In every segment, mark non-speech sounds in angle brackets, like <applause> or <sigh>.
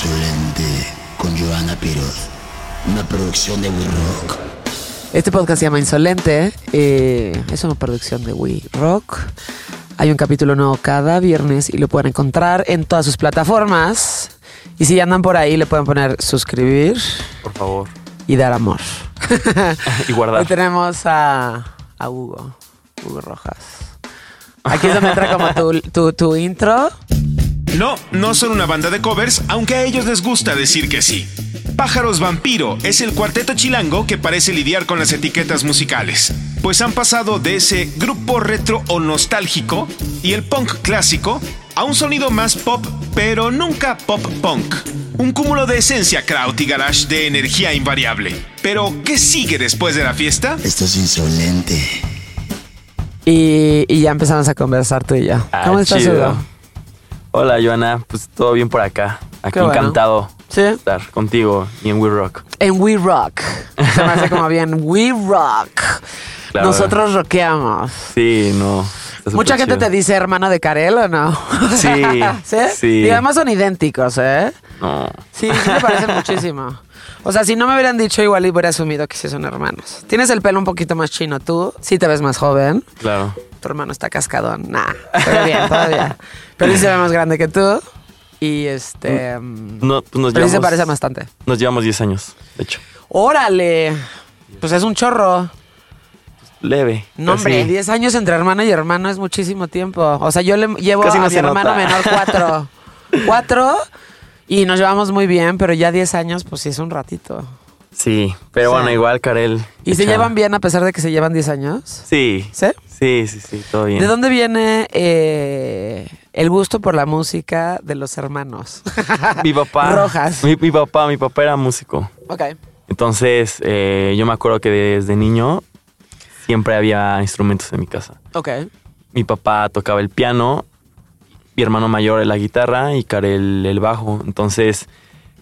Insolente con Joana Piroz. Una producción de We Rock. Este podcast se llama Insolente. eh, es una producción de We Rock. Hay un capítulo nuevo cada viernes y lo pueden encontrar en todas sus plataformas. Y si andan por ahí, le pueden poner suscribir Por favor. y dar amor. <laughs> Y guardar. Hoy tenemos a, a Hugo, Hugo Rojas. Aquí es donde entra como tu, tu, tu intro. No, no son una banda de covers, aunque a ellos les gusta decir que sí. Pájaros Vampiro es el cuarteto chilango que parece lidiar con las etiquetas musicales, pues han pasado de ese grupo retro o nostálgico y el punk clásico a un sonido más pop, pero nunca pop punk. Un cúmulo de esencia kraut y garage de energía invariable. Pero, ¿qué sigue después de la fiesta? Esto es insolente. Y, y ya empezamos a conversar tú y yo. Ah, ¿Cómo estás, chido. Hugo? Hola, Joana. Pues todo bien por acá. Aquí bueno. encantado Sí. estar contigo y en We Rock. En We Rock. Se me hace como bien <laughs> We Rock. Claro. Nosotros rockeamos. Sí, no. Mucha gente te dice hermano de Karel o no. <laughs> Sí, ¿Sí? sí. Y además son idénticos, ¿eh? No. Sí, sí me parecen muchísimo. O sea, si no me hubieran dicho igual y hubiera asumido que sí son hermanos. Tienes el pelo un poquito más chino tú, sí te ves más joven. Claro. Tu hermano está cascadón. Nah, ve bien todavía. Pero sí se ve más grande que tú. Y este... mm, No, pues nos pero sí se llevamos, parece bastante. Nos llevamos 10 años, de hecho. ¡Órale! Pues es un chorro. Leve. No, hombre, 10 años entre hermano y hermano es muchísimo tiempo. O sea, yo le llevo Casi a no mi hermano nota. menor cuatro. <laughs> cuatro y nos llevamos muy bien, pero ya 10 años, pues sí es un ratito. Sí, pero Sí. bueno, igual, Karel. ¿Y se llevan bien a pesar de que se llevan 10 años? Sí. ¿Sí? Sí, sí, sí, todo bien. ¿De dónde viene eh, el gusto por la música de los hermanos? <laughs> Mi papá. Rojas. Mi, mi papá, mi papá era músico. ok. Entonces, eh, yo me acuerdo que desde niño siempre había instrumentos en mi casa. Ok. Mi papá tocaba el piano, mi hermano mayor la guitarra y Karel el bajo. Entonces,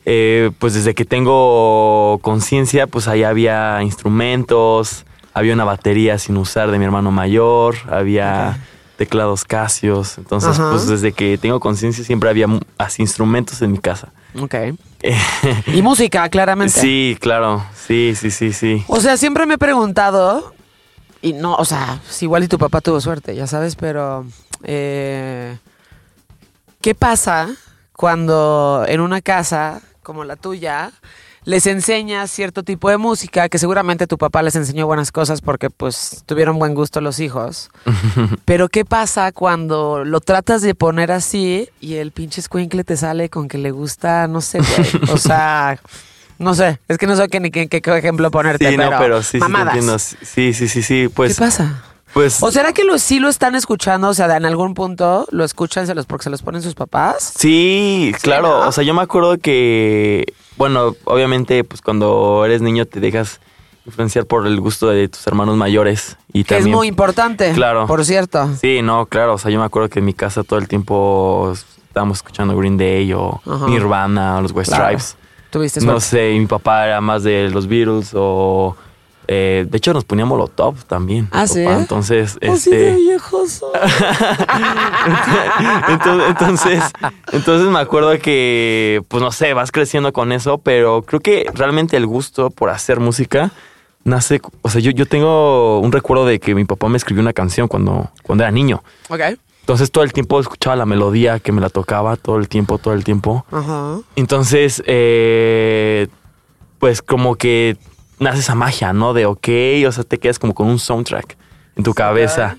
eh, pues desde que tengo conciencia, pues ahí había instrumentos, había una batería sin usar de mi hermano mayor, había teclados casios. Entonces, pues desde que tengo conciencia siempre había así instrumentos en mi casa. Ok. <laughs> Y música, claramente. Sí, claro. Sí, sí, sí, sí. O sea, siempre me he preguntado, y no, o sea, igual y tu papá tuvo suerte, ya sabes, pero eh, ¿qué pasa cuando en una casa como la tuya les enseñas cierto tipo de música que seguramente tu papá les enseñó buenas cosas porque pues tuvieron buen gusto los hijos? <laughs> Pero ¿qué pasa cuando lo tratas de poner así y el pinche escuincle te sale con que le gusta, no sé, güey? O <laughs> sea, no sé, es que no sé qué ni qué, qué ejemplo ponerte, Sí, pero, no, pero sí, sí. Sí, sí, sí, sí. Pues, ¿Qué pasa? Pues, ¿O será que lo, sí lo están escuchando? O sea, en algún punto lo escuchan se los, porque se los ponen sus papás. sí, claro. ¿no? O sea, yo me acuerdo que, bueno, obviamente, pues cuando eres niño te dejas influenciar por el gusto de tus hermanos mayores y Que también. es muy importante. Claro. Por cierto. Sí, no, claro. O sea, yo me acuerdo que en mi casa todo el tiempo estábamos escuchando Green Day o Ajá. Nirvana o los West Claro. Stripes. Tuviste No suerte. sé, mi papá era más de los Beatles o. eh, de hecho, nos ponía Molotov también. Ah, ¿sí? Entonces, Así de este. viejos. <laughs> entonces, entonces, entonces me acuerdo que, pues no sé, vas creciendo con eso, pero creo que realmente el gusto por hacer música nace, o sea, yo, yo tengo un recuerdo de que mi papá me escribió una canción cuando, cuando era niño. ok. Entonces todo el tiempo escuchaba la melodía que me la tocaba, todo el tiempo, todo el tiempo. Ajá. Entonces, eh, pues como que nace esa magia, ¿no? De ok, o sea, te quedas como con un soundtrack en tu cabeza.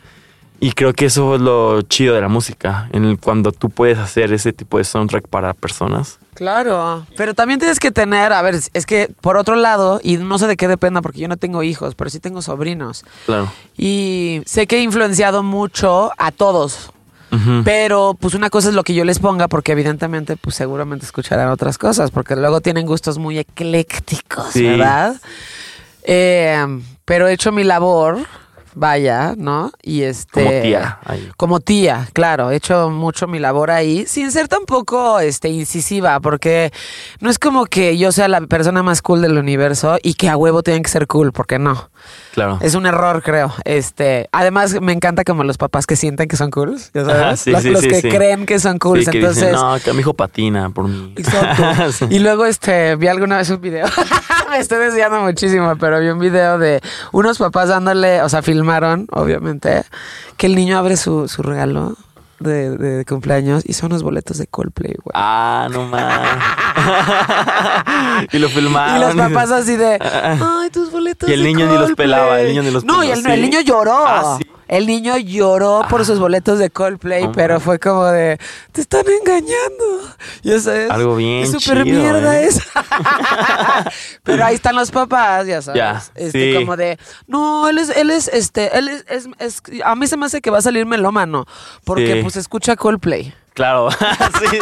Y creo que eso es lo chido de la música, en el- cuando tú puedes hacer ese tipo de soundtrack para personas. Claro, pero también tienes que tener, a ver, es que por otro lado, y no sé de qué dependa porque yo no tengo hijos, pero sí tengo sobrinos. Claro. Y sé que he influenciado mucho a todos. Pero pues una cosa es lo que yo les ponga, porque evidentemente pues seguramente escucharán otras cosas, porque luego tienen gustos muy eclécticos, Sí. ¿verdad? Eh, pero he hecho mi labor, vaya, ¿no? Y este... Como tía. ahí. Como tía, claro, he hecho mucho mi labor ahí, sin ser tampoco este, incisiva, porque no es como que yo sea la persona más cool del universo y que a huevo tienen que ser cool, porque no. Claro. Es un error, creo. Este, además me encanta como los papás que sienten que son cool, ya sabes, sí, los, sí, los sí, que creen que son cool. Que entonces, dicen, no, que mi hijo patina por mí. Exacto. <laughs> Y luego este vi alguna vez un video. <laughs> Me estoy desviando muchísimo, pero vi un video de unos papás dándole, o sea, filmaron, obviamente, que el niño abre su, su regalo de, de cumpleaños y son los boletos de Coldplay, güey. Ah, no más. <laughs> y lo filmaron. y los papás así de, <laughs> ay, tus boletos Y el de niño ni los Coldplay". pelaba, el niño ni los No, y el, niño lloró. Ah, sí. El niño lloró por sus boletos de Coldplay, pero fue como de, te están engañando. Ya sabes. Algo bien Es súper mierda ¿eh? eso. <laughs> pero ahí están los papás, ya sabes. Ya, este, sí. como de, no, él es, él es, este, él es, es- es- a mí se me hace que va a salir melómano, porque Sí. pues escucha Coldplay. Claro. <laughs> sí, sí.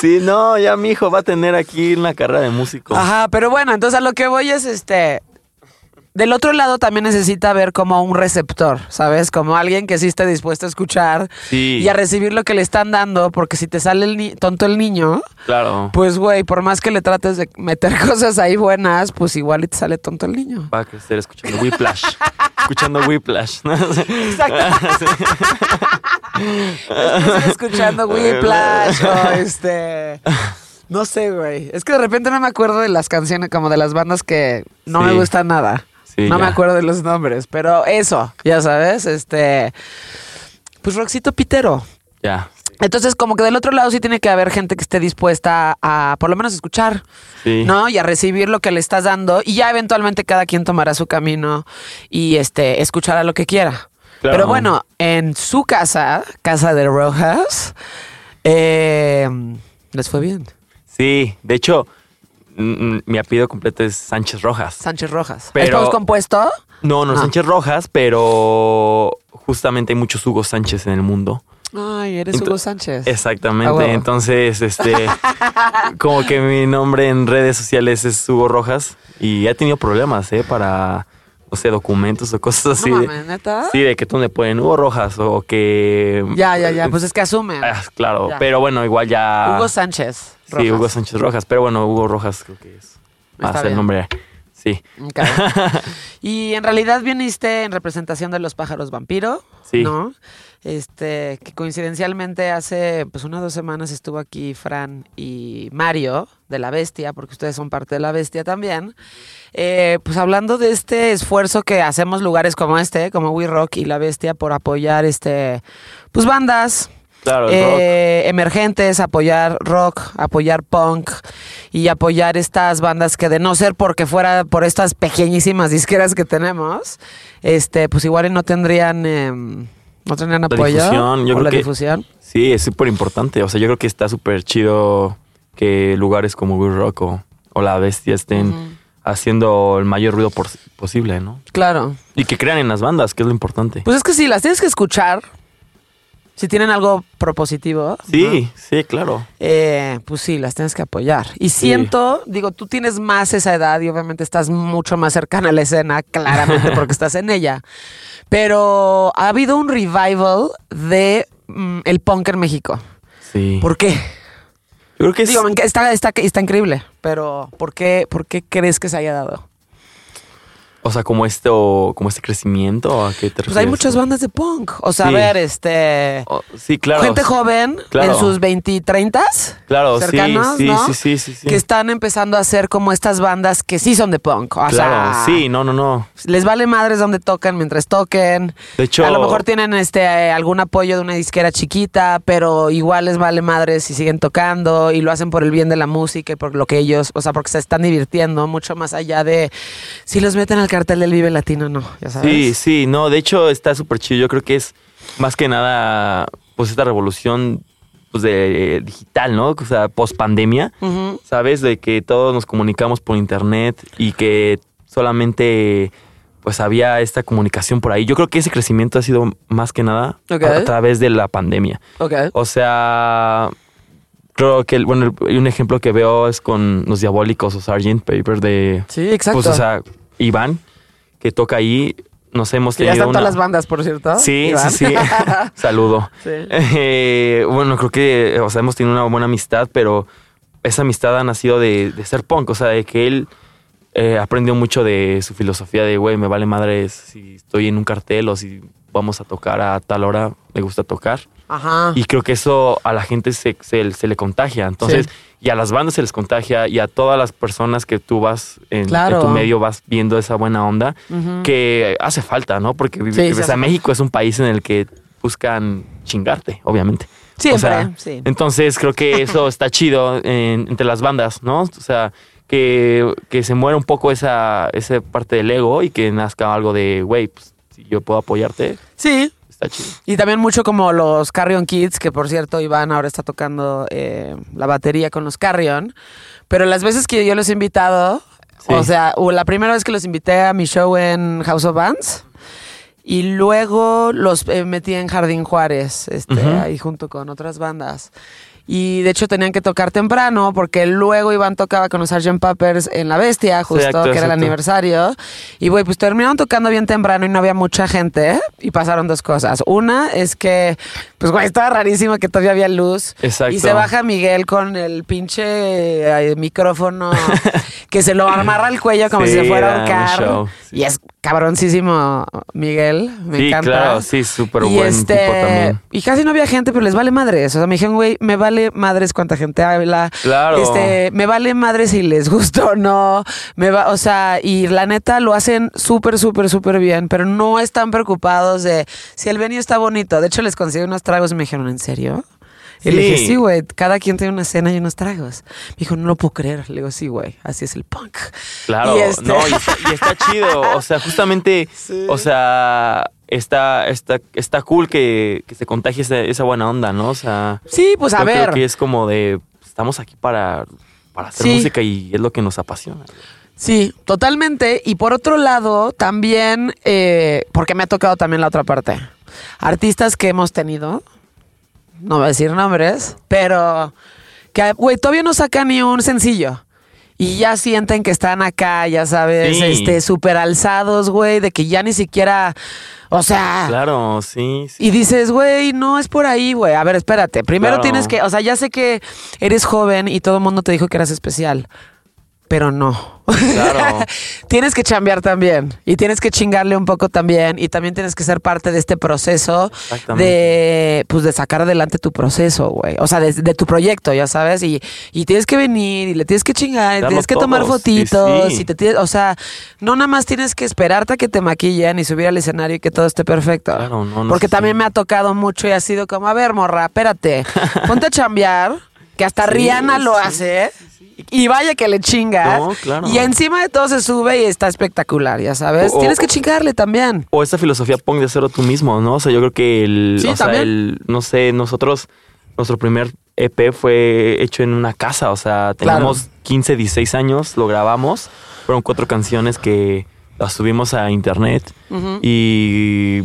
Sí, no, ya mi hijo va a tener aquí una carrera de músico. Ajá, pero bueno, entonces a lo que voy es este. Del otro lado también necesita ver como un receptor, ¿sabes? Como alguien que sí esté dispuesto a escuchar Sí. y a recibir lo que le están dando, porque si te sale el ni- tonto el niño, Claro. pues güey, por más que le trates de meter <laughs> cosas ahí buenas, pues igual y te sale tonto el niño. Va a crecer escuchando Whiplash. escuchando Whiplash. <laughs> Exacto. Escuchando Whiplash o este. No sé, güey. Es que de repente no me acuerdo de las canciones, como de las bandas que no me gustan nada. Sí, no me acuerdo de los nombres, pero eso, ya sabes, este. Pues Roxito Pitero. Ya. Entonces, como que del otro lado sí tiene que haber gente que esté dispuesta a, por lo menos, escuchar, Sí. ¿no? Y a recibir lo que le estás dando. Y ya eventualmente cada quien tomará su camino y este escuchará lo que quiera. Claro. Pero bueno, en su casa, casa de Rojas, eh, les fue bien. Sí, de hecho, mi apellido completo es Sánchez Rojas. Sánchez Rojas. Pero- ¿Estamos compuesto? No, no. Sánchez Rojas, pero justamente hay muchos Hugo Sánchez en el mundo. Ay, eres Hugo Sánchez. Exactamente. Entonces, este, <laughs> como que mi nombre en redes sociales es Hugo Rojas y he tenido problemas, ¿eh? Para, no sé, documentos o cosas así. no de- mames, ¿neta? sí, de que tú me ponen Hugo Rojas o que... Ya, ya, ya. Pues es que asumen. Ah, claro, Ya. pero bueno, igual ya... Hugo Sánchez. Sí. Hugo Sánchez Rojas, pero bueno, Hugo Rojas creo que es más Está el bien. nombre. Sí, Ok. <laughs> y en realidad viniste en representación de los pájaros vampiro, Sí. ¿no? Este, que coincidencialmente hace pues unas dos semanas estuvo aquí Fran y Mario de La Bestia, porque ustedes son parte de La Bestia también. Eh, pues hablando de este esfuerzo que hacemos lugares como este, como We Rock y La Bestia, por apoyar este, pues bandas, claro, eh, emergentes, apoyar rock, apoyar punk y apoyar estas bandas que de no ser porque fuera por estas pequeñísimas disqueras que tenemos, este, pues igual no tendrían, em, no tendrían apoyo difusión, yo o creo la que- difusión. Sí, es súper importante. O sea, yo creo que está súper chido que lugares como We Rock o, o La Bestia estén haciendo el mayor ruido por- posible, ¿no? Claro. Y que crean en las bandas, que es lo importante. Pues es que sí, las tienes que escuchar. Si tienen algo propositivo. ¿no? sí, sí, claro. Eh, pues sí, las tienes que apoyar. Y siento, digo, tú tienes más esa edad y obviamente estás mucho más cercana a la escena, claramente <laughs> porque estás en ella. Pero ha habido un revival de mm, el punk en México. Sí. ¿Por qué? Yo creo que Digo, está, está, está increíble, pero ¿por qué, ¿por qué crees que se haya dado? O sea, como esto, como este crecimiento, ¿a qué te Pues hay refieres? muchas bandas de punk. O sea, a Sí. ver, este... Oh, sí, claro. gente joven claro. en sus 20 y 30 Claro, cercanos, sí, sí, ¿no? sí, sí, sí, sí. que están empezando a hacer como estas bandas que sí son de punk. O claro, sea, sí, no, no, no. les vale madres donde tocan mientras toquen. De hecho, a lo mejor tienen este eh, algún apoyo de una disquera chiquita, pero igual les vale madres y siguen tocando y lo hacen por el bien de la música y por lo que ellos, o sea, porque se están divirtiendo mucho más allá de si los meten al cartel del Vive Latino, no, ya sabes. Sí, sí, no, de hecho está súper chido. Yo creo que es más que nada, pues esta revolución pues, de digital, ¿no? O sea, post pandemia. ¿sabes? De que todos nos comunicamos por internet y que solamente pues había esta comunicación por ahí. Yo creo que ese crecimiento ha sido más que nada a, través de la pandemia. Ok. O sea, creo que, el- bueno, un ejemplo que veo es con los diabólicos o Sargent Paper de, Sí, exacto. pues, o sea, Iván, que toca ahí. Nos hemos que ya tenido están una... todas las bandas, por cierto. Sí, Iván. sí, sí. <laughs> Saludo. Sí. Eh, bueno, creo que, o sea, hemos tenido una buena amistad, pero esa amistad ha nacido de, de ser punk, o sea, de que él eh, aprendió mucho de su filosofía de, güey, me vale madre si estoy en un cartel o si vamos a tocar a tal hora, me gusta tocar. Ajá. Y creo que eso a la gente se, se- se le contagia. Entonces, Sí. Y a las bandas se les contagia y a todas las personas que tú vas en, tu medio vas viendo esa buena onda que hace falta, ¿no? Porque Sí, sí o sea, México es un país en el que buscan chingarte, obviamente. Siempre, O sea, sí. Entonces creo que eso está chido en- entre las bandas, ¿no? O sea, que, que se muera un poco esa, esa parte del ego y que nazca algo de, güey, pues, si yo puedo apoyarte, Sí, está chido. Y también mucho como los Carrion Kids, que por cierto Iván ahora está tocando eh, la batería con los Carrion. Pero las veces que yo los he invitado, Sí. o sea, la primera vez que los invité a mi show en House of Bands y luego los eh, metí en Jardín Juárez, este, ahí junto con otras bandas. Y de hecho tenían que tocar temprano porque luego Iván tocaba con los Sgt. Peppers en La Bestia, justo, que era el aniversario. Y güey, pues terminaron tocando bien temprano y no había mucha gente. Y pasaron dos cosas. Una es que, pues güey, estaba rarísimo que todavía había luz. Exacto. Y se baja Miguel con el pinche eh, micrófono <laughs> que se lo amarra al cuello como Sí, si se fuera a ahorcar. Y es cabroncísimo Miguel. Me sí, encanta. claro, sí, súper Y buen este, tipo también. Y casi no había gente, pero les vale madres. O sea, me dijeron, güey, me vale madres cuánta gente habla. Claro. Este, me vale madres si les <laughs> gusta o no. Me va, o sea, y la neta lo hacen súper, súper, súper bien, pero no están preocupados de si el venue está bonito. De hecho, les conseguí unos tragos y me dijeron, ¿en serio? Y le dije, sí, güey, cada quien tiene una cena y unos tragos. Me dijo, no lo puedo creer. Le digo, sí, güey, así es el punk. Claro, Y este- no, y está, y está chido. O sea, justamente, <laughs> o sea, está, está, está cool que, que se contagie esa, esa buena onda, ¿no? O sea, Sí, pues a ver. creo que es como de, estamos aquí para, para hacer Sí. música y es lo que nos apasiona. Sí, totalmente. Y por otro lado, también, eh, porque me ha tocado también la otra parte. Artistas que hemos tenido, no voy a decir nombres, pero que, güey, todavía no sacan ni un sencillo. Y ya sienten que están acá, ya sabes, Sí. este, súper alzados, güey, de que ya ni siquiera, o sea... Claro, sí, sí. Y dices, güey, no es por ahí, güey. A ver, espérate. Primero Claro. tienes que, o sea, ya sé que eres joven y todo el mundo te dijo que eras especial, pero no. Claro. <laughs> tienes que chambear también y tienes que chingarle un poco también y también tienes que ser parte de este proceso de, pues, de sacar adelante tu proceso, güey. O sea, de, de tu proyecto, ya sabes. Y, y tienes que venir y le tienes que chingar y tienes que tomar fotitos sí, sí. y te tienes, o sea, no nada más tienes que esperarte a que te maquillen y subir al escenario y que todo esté perfecto. Claro, no, no Porque también sí. me ha tocado mucho y ha sido como, a ver, morra, espérate, ponte a chambear, que hasta Sí, Rihanna lo sí, hace. Y vaya que le chingas. No, claro. Y encima de todo se sube y está espectacular, ya sabes. O- Tienes que chingarle también. O esa filosofía punk de hacerlo tú mismo, ¿no? O sea, yo creo que el, Sí, o sea, el, no sé, nosotros, nuestro primer EP fue hecho en una casa, o sea, teníamos 15, 16 años, lo grabamos, fueron cuatro canciones que las subimos a internet y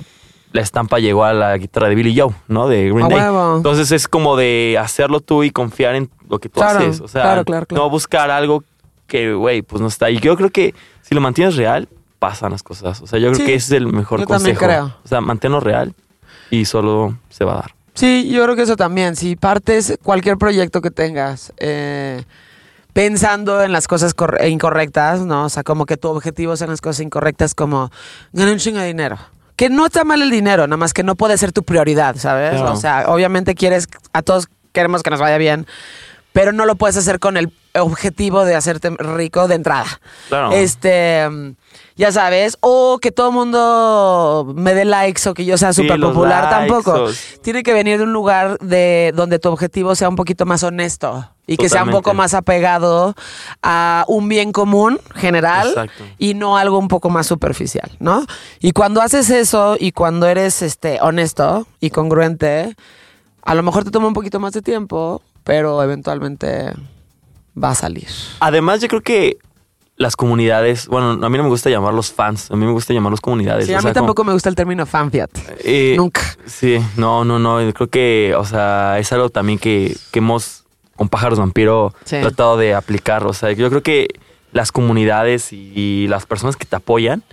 la estampa llegó a la guitarra de Billy Joe, ¿no? De Green Day. Entonces es como de hacerlo tú y confiar en lo que tú Claro, haces, o sea, claro, claro, claro. no buscar algo que, güey, pues no está. Y yo creo que si lo mantienes real, pasan las cosas. O sea, yo creo que ese es el mejor yo también consejo. creo. O sea, manténlo real y solo se va a dar. Sí, yo creo que eso también. Si partes cualquier proyecto que tengas eh, pensando en las cosas cor- incorrectas, ¿no? O sea, como que tu objetivo sean las cosas incorrectas, como ganar un chingo de dinero. Que no está mal el dinero, nada más que no puede ser tu prioridad, ¿sabes? Claro. O sea, obviamente quieres, a todos queremos que nos vaya bien, pero no lo puedes hacer con el objetivo de hacerte rico de entrada. Claro. Este, ya sabes, o que todo el mundo me dé likes o que yo sea Sí, súper los popular tampoco. Tiene que venir de un lugar de donde tu objetivo sea un poquito más honesto y que sea un Totalmente. poco más apegado a un bien común general Exacto. y no algo un poco más superficial, ¿no? Y cuando haces eso y cuando eres este honesto y congruente, a lo mejor te toma un poquito más de tiempo, pero eventualmente va a salir. Además, yo creo que las comunidades, bueno, a mí no me gusta llamarlos fans, a mí me gusta llamarlos comunidades. Sí, a mí sea, como- tampoco me gusta el término fan, fíjate. Eh, Nunca. Sí, no, no, no. Creo que, o sea, es algo también que, que hemos, con Pájaros Vampiro, Sí. tratado de aplicar. O sea, yo creo que las comunidades y, y las personas que te apoyan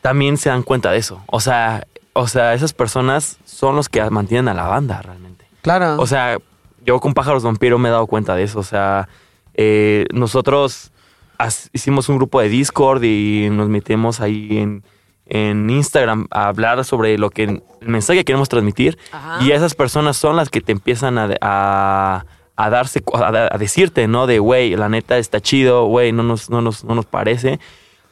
también se dan cuenta de eso. O sea, o sea, esas personas son los que mantienen a la banda realmente. Claro. O sea, yo con Pájaros Vampiro me he dado cuenta de eso. O sea, eh, nosotros hicimos un grupo de Discord y nos metemos ahí en, en Instagram a hablar sobre lo que el mensaje que queremos transmitir. Ajá. Y esas personas son las que te empiezan a, a, a darse, a decirte, ¿no? De, güey, la neta está chido, güey, no nos, no, nos, no nos parece.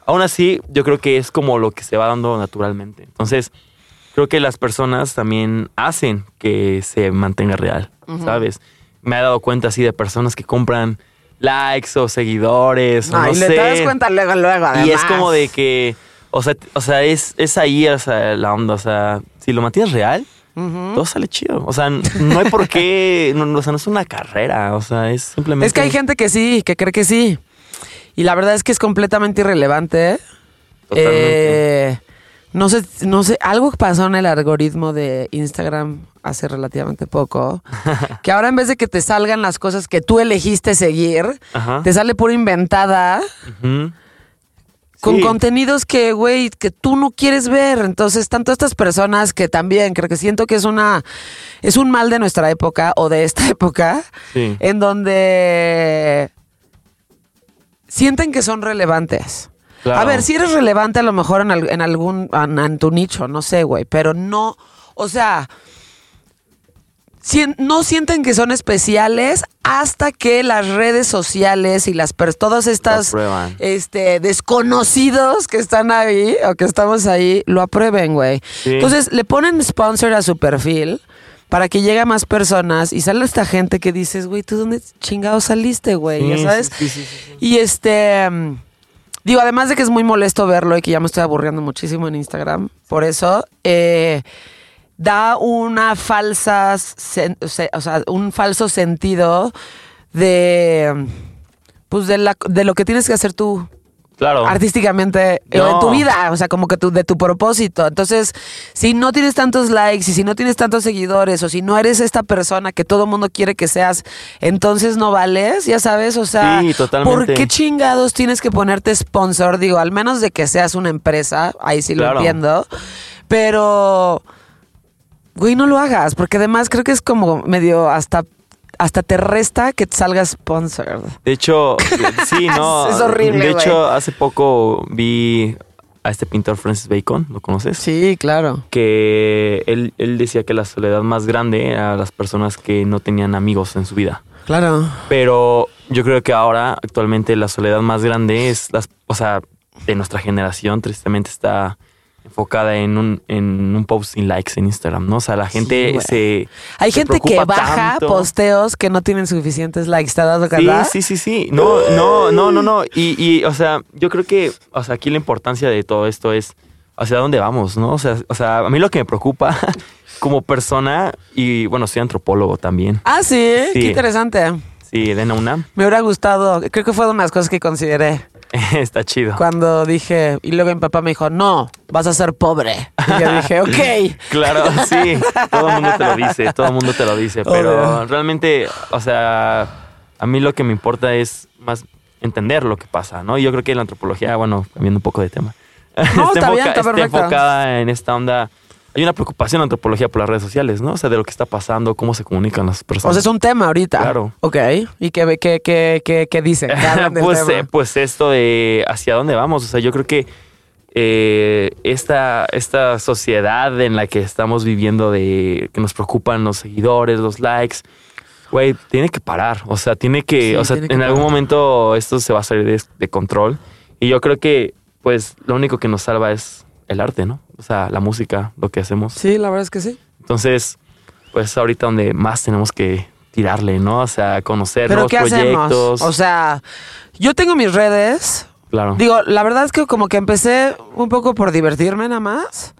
Aún así, yo creo que es como lo que se va dando naturalmente. Entonces, creo que las personas también hacen que se mantenga real, ¿sabes? Me he dado cuenta así de personas que compran likes o seguidores, o No, no y le sé. te das cuenta luego, luego, además. Y es como de que, o sea, o sea es, es ahí o sea, la onda. O sea, si lo mantienes real, todo sale chido. O sea, no hay por qué, <laughs> no, o sea, no es una carrera. O sea, es simplemente. Es que hay gente que sí, que cree que sí. Y la verdad es que es completamente irrelevante. ¿eh? Totalmente. Eh, no sé, no sé, algo pasó en el algoritmo de Instagram hace relativamente poco, <laughs> que ahora en vez de que te salgan las cosas que tú elegiste seguir, Ajá. te sale pura inventada con Sí. contenidos que, güey, que tú no quieres ver. Entonces, tanto estas personas que también creo que siento que es una es un mal de nuestra época o de esta <laughs> época Sí. en donde sienten que son relevantes. Claro. A ver, si eres relevante a lo mejor en, al- en algún en, en tu nicho, no sé, güey, pero no, o sea, sien- no sienten que son especiales hasta que las redes sociales y las todas estas este desconocidos que están ahí o que estamos ahí lo aprueben, güey. Sí. Entonces le ponen sponsor a su perfil para que llegue a más personas y sale esta gente que dices, güey, ¿tú dónde chingados saliste, güey? Sí, ya sabes. sí. Y este. Digo, además de que es muy molesto verlo y que ya me estoy aburriendo muchísimo en Instagram, por eso, eh, da una falsa. o sea, un falso sentido de. Pues de, la, de lo que tienes que hacer tú Claro. artísticamente o No. en tu vida, o sea, como que tu, de tu propósito. Entonces, si no tienes tantos likes y si no tienes tantos seguidores o si no eres esta persona que todo mundo quiere que seas, entonces no vales, ya sabes, o sea, Sí, totalmente. ¿por qué chingados tienes que ponerte sponsor? Digo, al menos de que seas una empresa, ahí sí lo entiendo, pero güey, no lo hagas, porque además creo que es como medio hasta hasta te resta que salgas sponsored. De hecho, <laughs> sí, no. Es horrible, De hecho, hace poco vi a este pintor Francis Bacon, ¿lo conoces? Sí, claro. Que él, él decía que la soledad más grande era las personas que no tenían amigos en su vida. Claro. Pero yo creo que ahora, actualmente, la soledad más grande es las, o sea, de nuestra generación, tristemente está enfocada en un, en un post sin likes en Instagram, ¿no? O sea, la gente se. Hay se gente que baja tanto. posteos que no tienen suficientes likes. ¿Te dado Sí, cuenta? sí, sí, sí. No, no, no, no, no. Y, y, o sea, yo creo que, o sea, aquí la importancia de todo esto es hacia dónde vamos, ¿no? O sea, o sea, a mí lo que me preocupa <laughs> como persona, y bueno, soy antropólogo también. Ah, sí, Sí. qué interesante. Sí, de la UNAM. Me hubiera gustado, creo que fue de unas cosas que consideré <laughs> Está chido. cuando dije, y luego mi papá me dijo, no, vas a ser pobre. Y yo dije, <laughs> ok. Claro, sí, todo el mundo te lo dice, todo el mundo te lo dice, pero realmente, o sea, a mí lo que me importa es más entender lo que pasa, ¿no? Y yo creo que la antropología, bueno, cambiando un poco de tema, No, <laughs> está bien, está perfecto. enfocada en esta onda. Hay una preocupación en antropología por las redes sociales, ¿no? O sea, de lo que está pasando, cómo se comunican las O personas. sea, es un tema ahorita. Claro. Ok. ¿Y qué, qué, qué, qué, qué dicen? ¿Qué hablan <laughs> del pues, eh, pues esto de hacia dónde vamos. O sea, yo creo que eh, esta, esta sociedad en la que estamos viviendo de que nos preocupan los seguidores, los likes, güey, tiene que parar. O sea, tiene que, Sí, o sea, en algún parar. momento esto se va a salir de, de control. Y yo creo que, pues, lo único que nos salva es el arte, ¿no? O sea, la música, lo que hacemos. Sí, la verdad es que sí. Entonces, pues ahorita donde más tenemos que tirarle, ¿no? O sea, conocer Pero nuevos ¿qué hacemos? proyectos. O sea, yo tengo mis redes, claro. Digo, la verdad es que como que empecé un poco por divertirme nada más.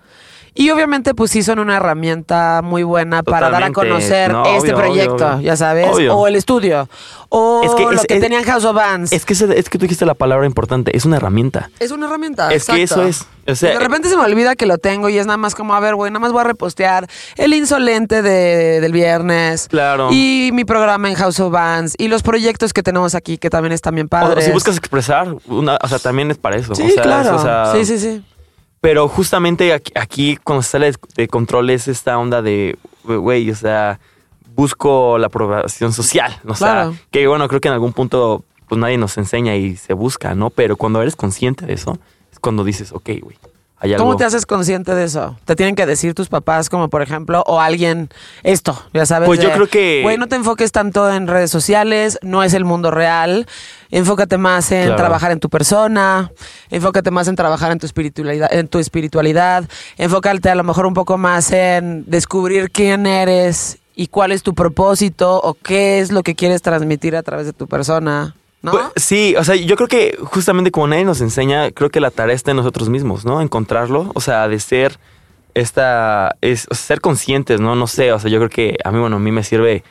Y obviamente pues sí son una herramienta muy buena para dar a conocer No, este obvio, proyecto, obvio, obvio. ya sabes, o el estudio, o Es que lo es- que es- tenían House of Bands. Es que, es que tú dijiste la palabra importante, es una herramienta. Es una herramienta. Es que eso es. O sea, Y de repente se me olvida que lo tengo y es nada más como, a ver, güey, nada más voy a repostear el insolente de- del viernes. Claro. Y mi programa en House of Bands y los proyectos que tenemos aquí que también están bien o- padres. si buscas expresar, una, o sea, también es para eso. Sí, o sea, claro. es- o sea, sí, sí, sí. Pero justamente aquí, aquí cuando se sale de, control es esta onda de, güey, o sea, busco la aprobación social. O sea, Claro. que bueno, creo que en algún punto pues nadie nos enseña y se busca, ¿no? Pero cuando eres consciente de eso, es cuando dices, ok, güey, hay algo. ¿Cómo te haces consciente de eso? Te tienen que decir tus papás, como por ejemplo, o alguien, esto, ya sabes. Pues yo creo que- Güey, no te enfoques tanto en redes sociales, no es el mundo real. Enfócate más en Claro. trabajar en tu persona, enfócate más en trabajar en tu espiritualidad, en tu espiritualidad, enfócate a lo mejor un poco más en descubrir quién eres y cuál es tu propósito o qué es lo que quieres transmitir a través de tu persona, ¿no? Pues, sí, o sea, yo creo que justamente como nadie nos enseña, creo que la tarea está en nosotros mismos, ¿no? Encontrarlo, o sea, de ser esta, es o sea, ser conscientes, ¿no? No sé, o sea, yo creo que a mí, bueno, a mí me sirve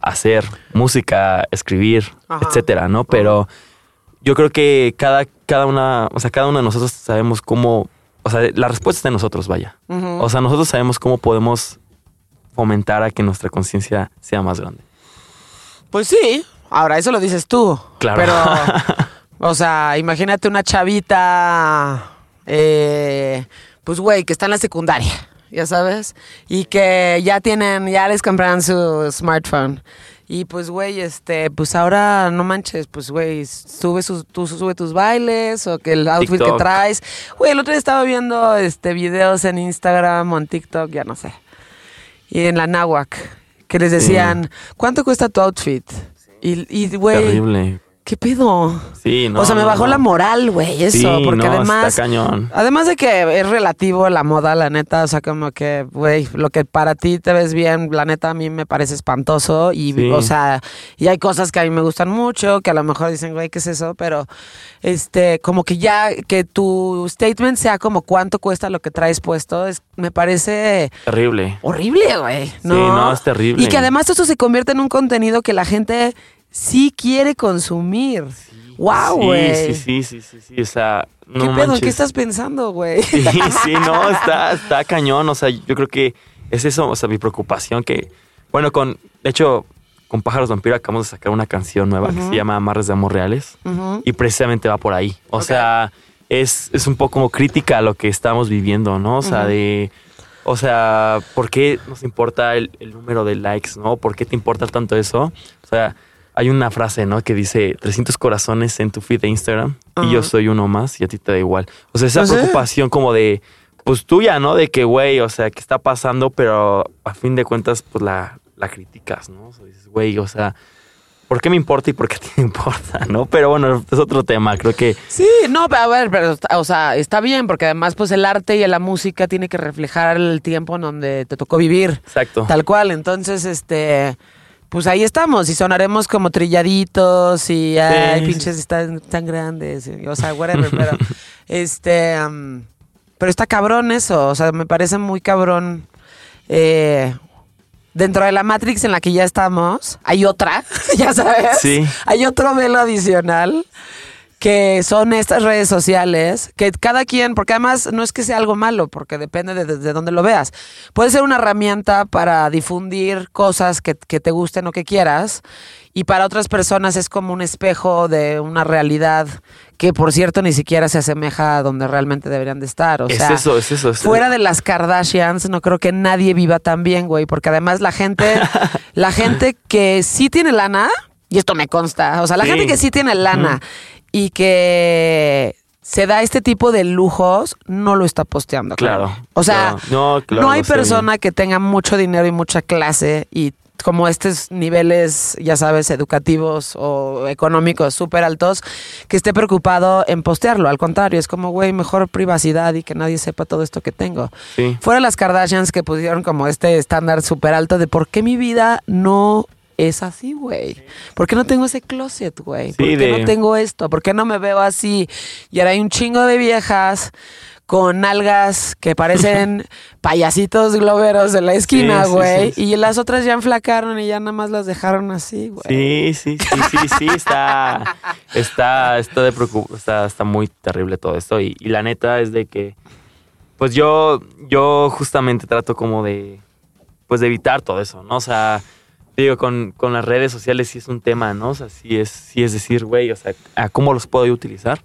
hacer música, escribir, Ajá. etcétera, ¿no? Pero yo creo que cada, cada una, o sea, cada uno de nosotros sabemos cómo, o sea, la respuesta está en nosotros, vaya. O sea, nosotros sabemos cómo podemos fomentar a que nuestra conciencia sea más grande. Pues sí, ahora eso lo dices tú. Claro. Pero, <laughs> o sea, imagínate una chavita, eh, pues güey, que está en la secundaria, ya sabes, y que ya tienen, ya les compraron su smartphone. Y pues, güey, este, pues ahora no manches, pues, güey, sube sus, tú sube tus bailes o que el outfit que traes. Güey, el otro día estaba viendo este videos en Instagram o en TikTok, ya no sé. Y en la náhuac, que les decían, ¿cuánto cuesta tu outfit? Y, y, güey, Terrible. ¿Qué pedo? Sí, no. o sea, me no, bajó no. la moral, güey, eso, Sí, porque no, además... está cañón. Además de que es relativo la moda, la neta, o sea, como que, güey, lo que para ti te ves bien, la neta a mí me parece espantoso y, Sí. o sea, y hay cosas que a mí me gustan mucho, que a lo mejor dicen, güey, ¿qué es eso? Pero, este, como que ya, que tu statement sea como cuánto cuesta lo que traes puesto, es, me parece Terrible. horrible, güey. ¿no? no, es terrible. Y que además esto se convierte en un contenido que la gente sí quiere consumir. wow, Sí, güey. sí, sí, sí, sí, sí, o sea, ¿Qué no pedo? ¿En manches. qué estás pensando, güey? Sí, sí, no, <laughs> está, está cañón, o sea, yo creo que es eso, o sea, mi preocupación que, bueno, con, de hecho, con Pájaros Vampiro acabamos de sacar una canción nueva que se llama Amarres de Amor Reales y precisamente va por ahí, o sea, es, es un poco como crítica a lo que estamos viviendo, ¿no? O sea, de... O sea, ¿por qué nos importa el, el número de likes, no? ¿Por qué te importa tanto eso? O sea, hay una frase, ¿no? Que dice 300 corazones en tu feed de Instagram y yo soy uno más y a ti te da igual. O sea, esa sí. preocupación como de, pues tuya, ¿no? De que, güey, o sea, ¿qué está pasando? Pero a fin de cuentas, pues la, la criticas, ¿no? O sea, dices, güey, o sea, ¿por qué me importa y por qué <laughs> te importa, no? Pero bueno, es otro tema, creo que... Sí, no, pero a ver, pero, o sea, está bien, porque además, pues el arte y la música tiene que reflejar el tiempo en donde te tocó vivir. Exacto. Tal cual. Entonces, este. Pues ahí estamos, y sonaremos como trilladitos, y ay, Sí. pinches están tan grandes, y, o sea, whatever, pero <laughs> este, pero está cabrón eso, o sea, me parece muy cabrón. eh, dentro de la Matrix en la que ya estamos, hay otra, <laughs> ya sabes, Sí. hay otro velo adicional que son estas redes sociales, que cada quien, porque además no es que sea algo malo, porque depende de, de dónde lo veas. Puede ser una herramienta para difundir cosas que, que te gusten o que quieras, y para otras personas es como un espejo de una realidad que, por cierto, ni siquiera se asemeja a donde realmente deberían de estar. O es sea, eso, es eso. es- Fuera de las Kardashians, no creo que nadie viva tan bien, güey, porque además la gente, <laughs> la gente que sí tiene lana, y esto me consta, o sea, la Sí. gente que sí tiene lana y que se da este tipo de lujos, no lo está posteando. Claro. O sea, claro. no, claro, no hay persona que tenga mucho dinero y mucha clase y como estos niveles, ya sabes, educativos o económicos súper altos, que esté preocupado en postearlo. Al contrario, es como, güey, mejor privacidad y que nadie sepa todo esto que tengo. Sí. Fuera las Kardashians que pusieron como este estándar súper alto de por qué mi vida no es así, güey. ¿Por qué no tengo ese closet, güey? ¿Por Sí, qué de- no tengo esto? ¿Por qué no me veo así? Y ahora hay un chingo de viejas con nalgas que parecen <laughs> payasitos globeros de la esquina, güey. sí, sí. Y las otras ya enflacaron y ya nada más las dejaron así, güey. Sí, sí, sí, sí, sí, está, está, está de preocup- está, está muy terrible todo esto y, y la neta es de que, pues yo, yo justamente trato como de, pues de evitar todo eso, ¿no? O sea, digo, con, con las redes sociales sí es un tema, ¿no? O sea, sí es, sí es decir, güey, o sea, ¿a cómo los puedo yo utilizar?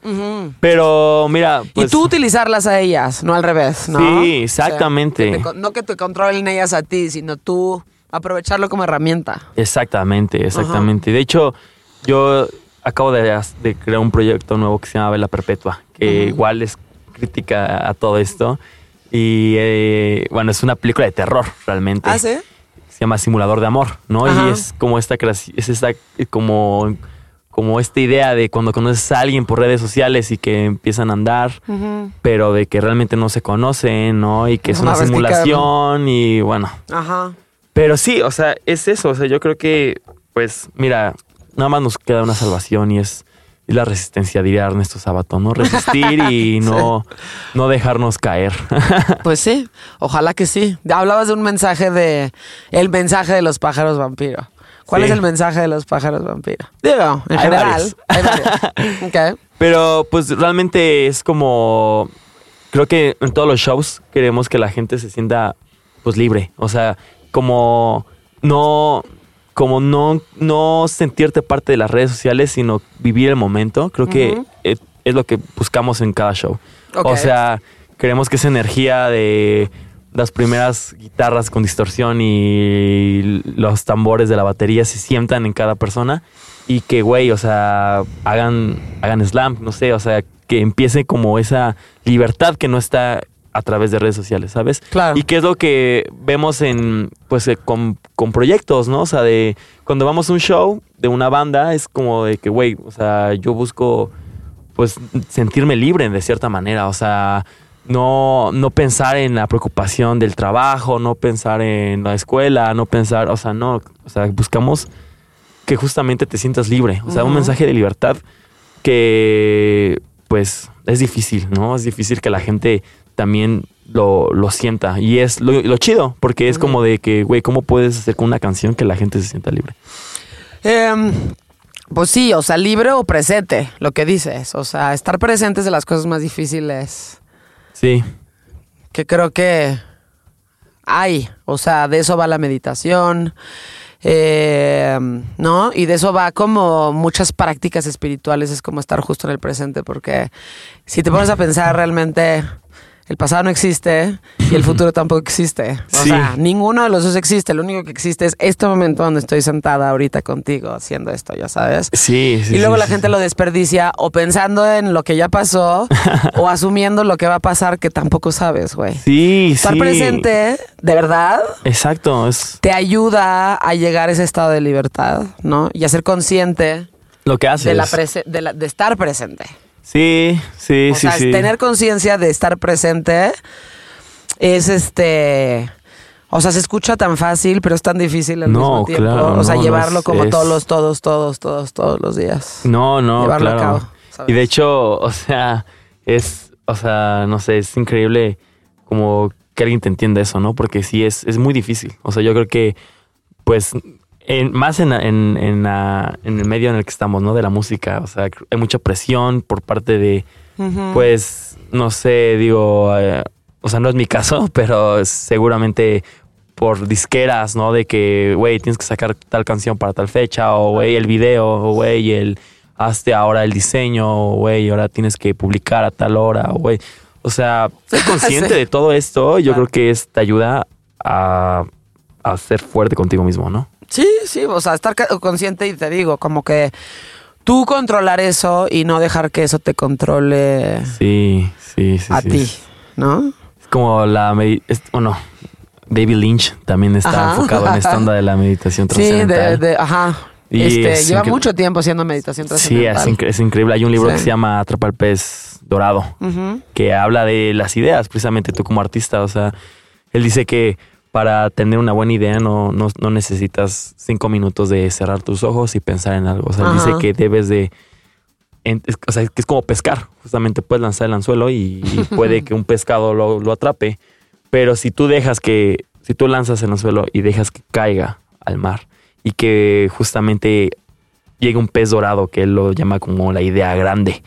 Pero mira, pues... y tú utilizarlas a ellas, no al revés, ¿no? Sí, O sea, exactamente. que te con- no que te controlen ellas a ti, sino tú aprovecharlo como herramienta. Exactamente, exactamente. De hecho, yo acabo de, de crear un proyecto nuevo que se llama Vela Perpetua, que igual es crítica a todo esto. Y eh, bueno, es una película de terror realmente. ¿Ah, sí? Se llama Simulador de Amor, ¿no? Ajá. Y es como esta, es esta como, como esta idea de cuando conoces a alguien por redes sociales y que empiezan a andar, pero de que realmente no se conocen, ¿no? Y que es Una simulación y bueno. Ajá. Pero sí, o sea, es eso. O sea, yo creo que, pues, mira, nada más nos queda una salvación y es, es la resistencia, diría Ernesto Sabato, ¿no? Resistir y <laughs> no, no dejarnos caer. <laughs> Pues sí, ojalá que sí. Hablabas de un mensaje de. El mensaje de los pájaros vampiro. ¿Cuál Sí. es el mensaje de los pájaros vampiro? Digo, en Hay general. Hay. <laughs> Pero, pues, realmente es como. Creo que en todos los shows queremos que la gente se sienta, pues, libre. O sea, como no. Como no, no sentirte parte de las redes sociales, sino vivir el momento. Creo que es, es lo que buscamos en cada show. O sea, queremos que esa energía de las primeras guitarras con distorsión y los tambores de la batería se sientan en cada persona y que, güey, o sea, hagan, hagan slam, no sé, o sea, que empiece como esa libertad que no está a través de redes sociales, ¿sabes? Claro. Y que es lo que vemos en, pues, eh, con, con proyectos, ¿no? O sea, de cuando vamos a un show de una banda, es como de que, güey, o sea, yo busco pues sentirme libre de cierta manera, o sea, no, no pensar en la preocupación del trabajo, no pensar en la escuela, no pensar, o sea, no, o sea, buscamos que justamente te sientas libre, o sea, un mensaje de libertad que pues es difícil, ¿no? Es difícil que la gente también lo, lo sienta y es lo, lo chido, porque es como de que, güey, ¿cómo puedes hacer con una canción que la gente se sienta libre? Em, pues sí, o sea, libre o presente, lo que dices. O sea, estar presente es de las cosas más difíciles Sí, que creo que hay. O sea, de eso va la meditación. eh, ¿No? Y de eso va como muchas prácticas espirituales, es como estar justo en el presente, porque si te pones a pensar realmente, el pasado no existe y el futuro tampoco existe. O Sí. sea, ninguno de los dos existe, lo único que existe es este momento donde estoy sentada ahorita contigo haciendo esto, ya sabes. sí, sí. Y luego sí, la sí, gente lo desperdicia o pensando en lo que ya pasó <laughs> o asumiendo lo que va a pasar que tampoco sabes, güey. Sí, Estar sí. presente, de verdad, Exacto, es te ayuda a llegar a ese estado de libertad, ¿no? Y a ser consciente lo que haces. de, la de, la- de estar presente. Sí, sí, o sí, sea, sí. tener conciencia de estar presente es este... O sea, se escucha tan fácil, pero es tan difícil al No, mismo tiempo. claro, o sea, no, llevarlo como es- todos los, todos, todos, todos, todos los días. No, no, llevarlo a claro. cabo, ¿sabes? y de hecho, o sea, es, o sea, no sé, es increíble como que alguien te entienda eso, ¿no? Porque sí es, es muy difícil. O sea, yo creo que, pues, en- más en, en, en, la- en el medio en el que estamos, ¿no? De la música. O sea, hay mucha presión por parte de, pues, no sé, digo, eh, o sea, no es mi caso, <laughs> pero seguramente por disqueras, ¿no? De que, güey, tienes que sacar tal canción para tal fecha, o güey, el video, o güey, el hazte ahora el diseño, o güey, ahora tienes que publicar a tal hora, o güey. O sea, ser <laughs> consciente Sí. de todo esto, yo Claro. creo que es, te ayuda a, a ser fuerte contigo mismo, ¿no? Sí, sí, o sea, estar consciente y te digo, como que tú controlar eso y no dejar que eso te controle Sí, sí, sí. a sí. ti, ¿no? Es como la bueno, David Lynch también está Ajá. enfocado en esta onda de la meditación <laughs> Sí, de, trascendental. de- ajá. Y Este, es lleva mucho tiempo haciendo meditación Sí, es, trascendental. incre- es increíble. Hay un libro Sí. que se llama Atrapa el pez dorado, que habla de las ideas, precisamente tú como artista. O sea, él dice que para tener una buena idea no, no, no necesitas cinco minutos de cerrar tus ojos y pensar en algo. O sea, Ajá. dice que debes de... en- es- o sea, que es como pescar. Justamente puedes lanzar el anzuelo y, y <laughs> puede que un pescado lo, lo atrape. Pero si tú dejas que... Si tú lanzas el anzuelo y dejas que caiga al mar y que justamente llegue un pez dorado, que él lo llama como la idea grande.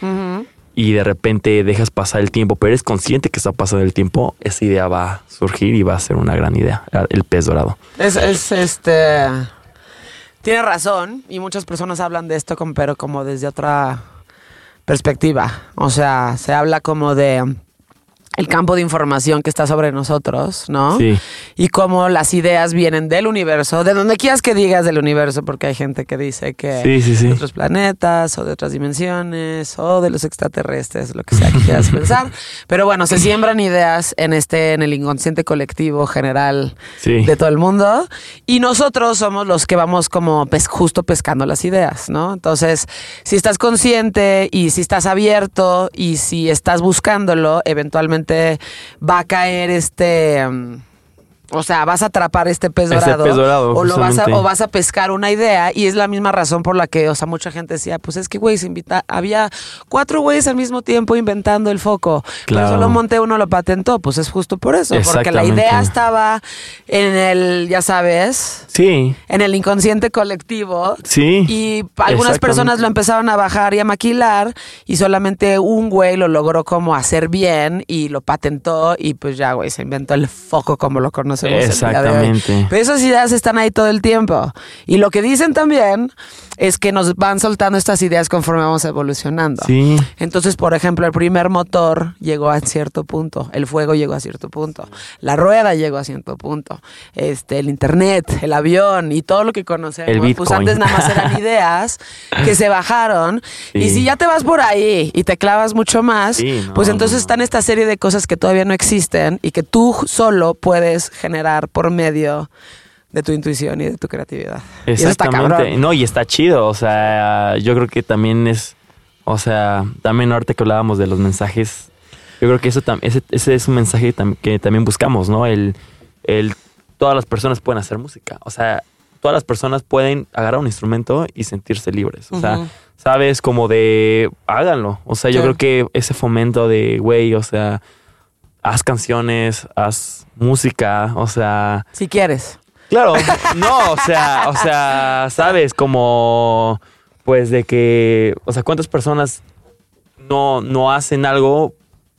Y de repente dejas pasar el tiempo, pero eres consciente que está pasando el tiempo, esa idea va a surgir y va a ser una gran idea, el pez dorado. Es, es este. Tiene razón, y muchas personas hablan de esto, pero como desde otra perspectiva. O sea, se habla como de el campo de información que está sobre nosotros, ¿no? Sí. Y cómo las ideas vienen del universo, de donde quieras que digas del universo, porque hay gente que dice que Sí, sí, sí. de otros planetas o de otras dimensiones o de los extraterrestres, lo que sea que quieras <laughs> pensar. Pero bueno, se siembran ideas en este, en el inconsciente colectivo general de todo el mundo y nosotros somos los que vamos como pes- justo pescando las ideas, ¿no? Entonces, si estás consciente y si estás abierto y si estás buscándolo, eventualmente va a caer este... mm, o sea, vas a atrapar este pez dorado, pez dorado, o lo vas a, o vas a pescar una idea y es la misma razón por la que, o sea, mucha gente decía, pues es que güey, se invita, había cuatro güeyes al mismo tiempo inventando el foco, pero Claro. solo monté uno lo patentó, pues es justo por eso, porque la idea estaba en el, ya sabes, Sí, en el inconsciente colectivo. sí. Y algunas personas lo empezaron a bajar y a maquilar y solamente un güey lo logró como hacer bien y lo patentó y pues ya, güey, se inventó el foco como lo conocemos. El día de hoy. Exactamente. Pero esas ideas están ahí todo el tiempo. Y lo que dicen también es que nos van soltando estas ideas conforme vamos evolucionando. Sí. Entonces, por ejemplo, el primer motor llegó a cierto punto, el fuego llegó a cierto punto, la rueda llegó a cierto punto, este, el internet, el avión y todo lo que conocemos. El Pues Bitcoin. antes nada más eran <laughs> ideas que se bajaron. Y Sí. si ya te vas por ahí y te clavas mucho más, Sí, no, pues entonces no. están esta serie de cosas que todavía no existen y que tú solo puedes generar por medio de tu intuición y de tu creatividad. Y eso está Exactamente. cabrón. No, y está chido. O sea, yo creo que también es. O sea, también ahorita que hablábamos de los mensajes, yo creo que eso ese, ese es un mensaje que también buscamos, ¿no? El, el todas las personas pueden hacer música. O sea, todas las personas pueden agarrar un instrumento y sentirse libres. O sea, sabes, como de háganlo. O sea, yo Sí. creo que ese fomento de, güey, o sea, haz canciones, haz música, o sea. Si quieres. Claro, <laughs> no, o sea, o sea, sabes, como pues de que, o sea, cuántas personas no, no hacen algo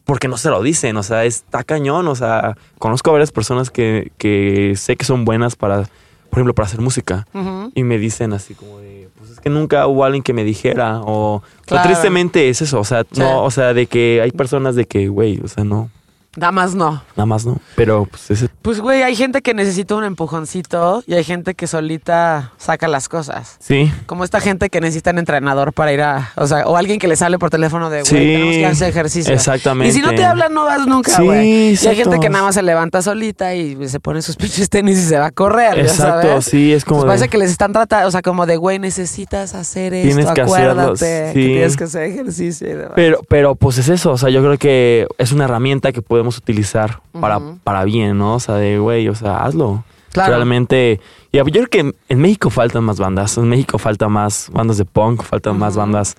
porque no se lo dicen, o sea, está cañón, o sea, conozco a varias personas que, que sé que son buenas para, por ejemplo, para hacer música y me dicen así como de, pues es que nunca hubo alguien que me dijera o, tristemente es eso, o sea, Sí. no, o sea, de que hay personas de que, güey, o sea, no, Nada más no. nada más no, pero pues ese Pues, güey, hay gente que necesita un empujoncito y hay gente que solita saca las cosas. sí, Como esta gente que necesita un entrenador para ir a... O sea, o alguien que le sale por teléfono de, güey, Sí, tenemos que hacer ejercicio. exactamente. Y si no te hablan, no vas nunca, Sí, güey. y hay gente que nada más se levanta solita y se pone sus <laughs> pinches tenis y se va a correr, Exacto, sabes. sí, es como Pues parece de- que les están tratando, o sea, como de, güey, necesitas hacer esto, Tienes que hacerlo, acuérdate que sí. tienes que hacer ejercicio y demás. Pero, pero pues es eso, o sea, yo creo que es una herramienta que podemos utilizar para, para bien, ¿no? O sea, de, güey, o sea, hazlo. Claro. Realmente, y yo creo que en- México faltan más bandas, en México faltan más bandas de punk, faltan más bandas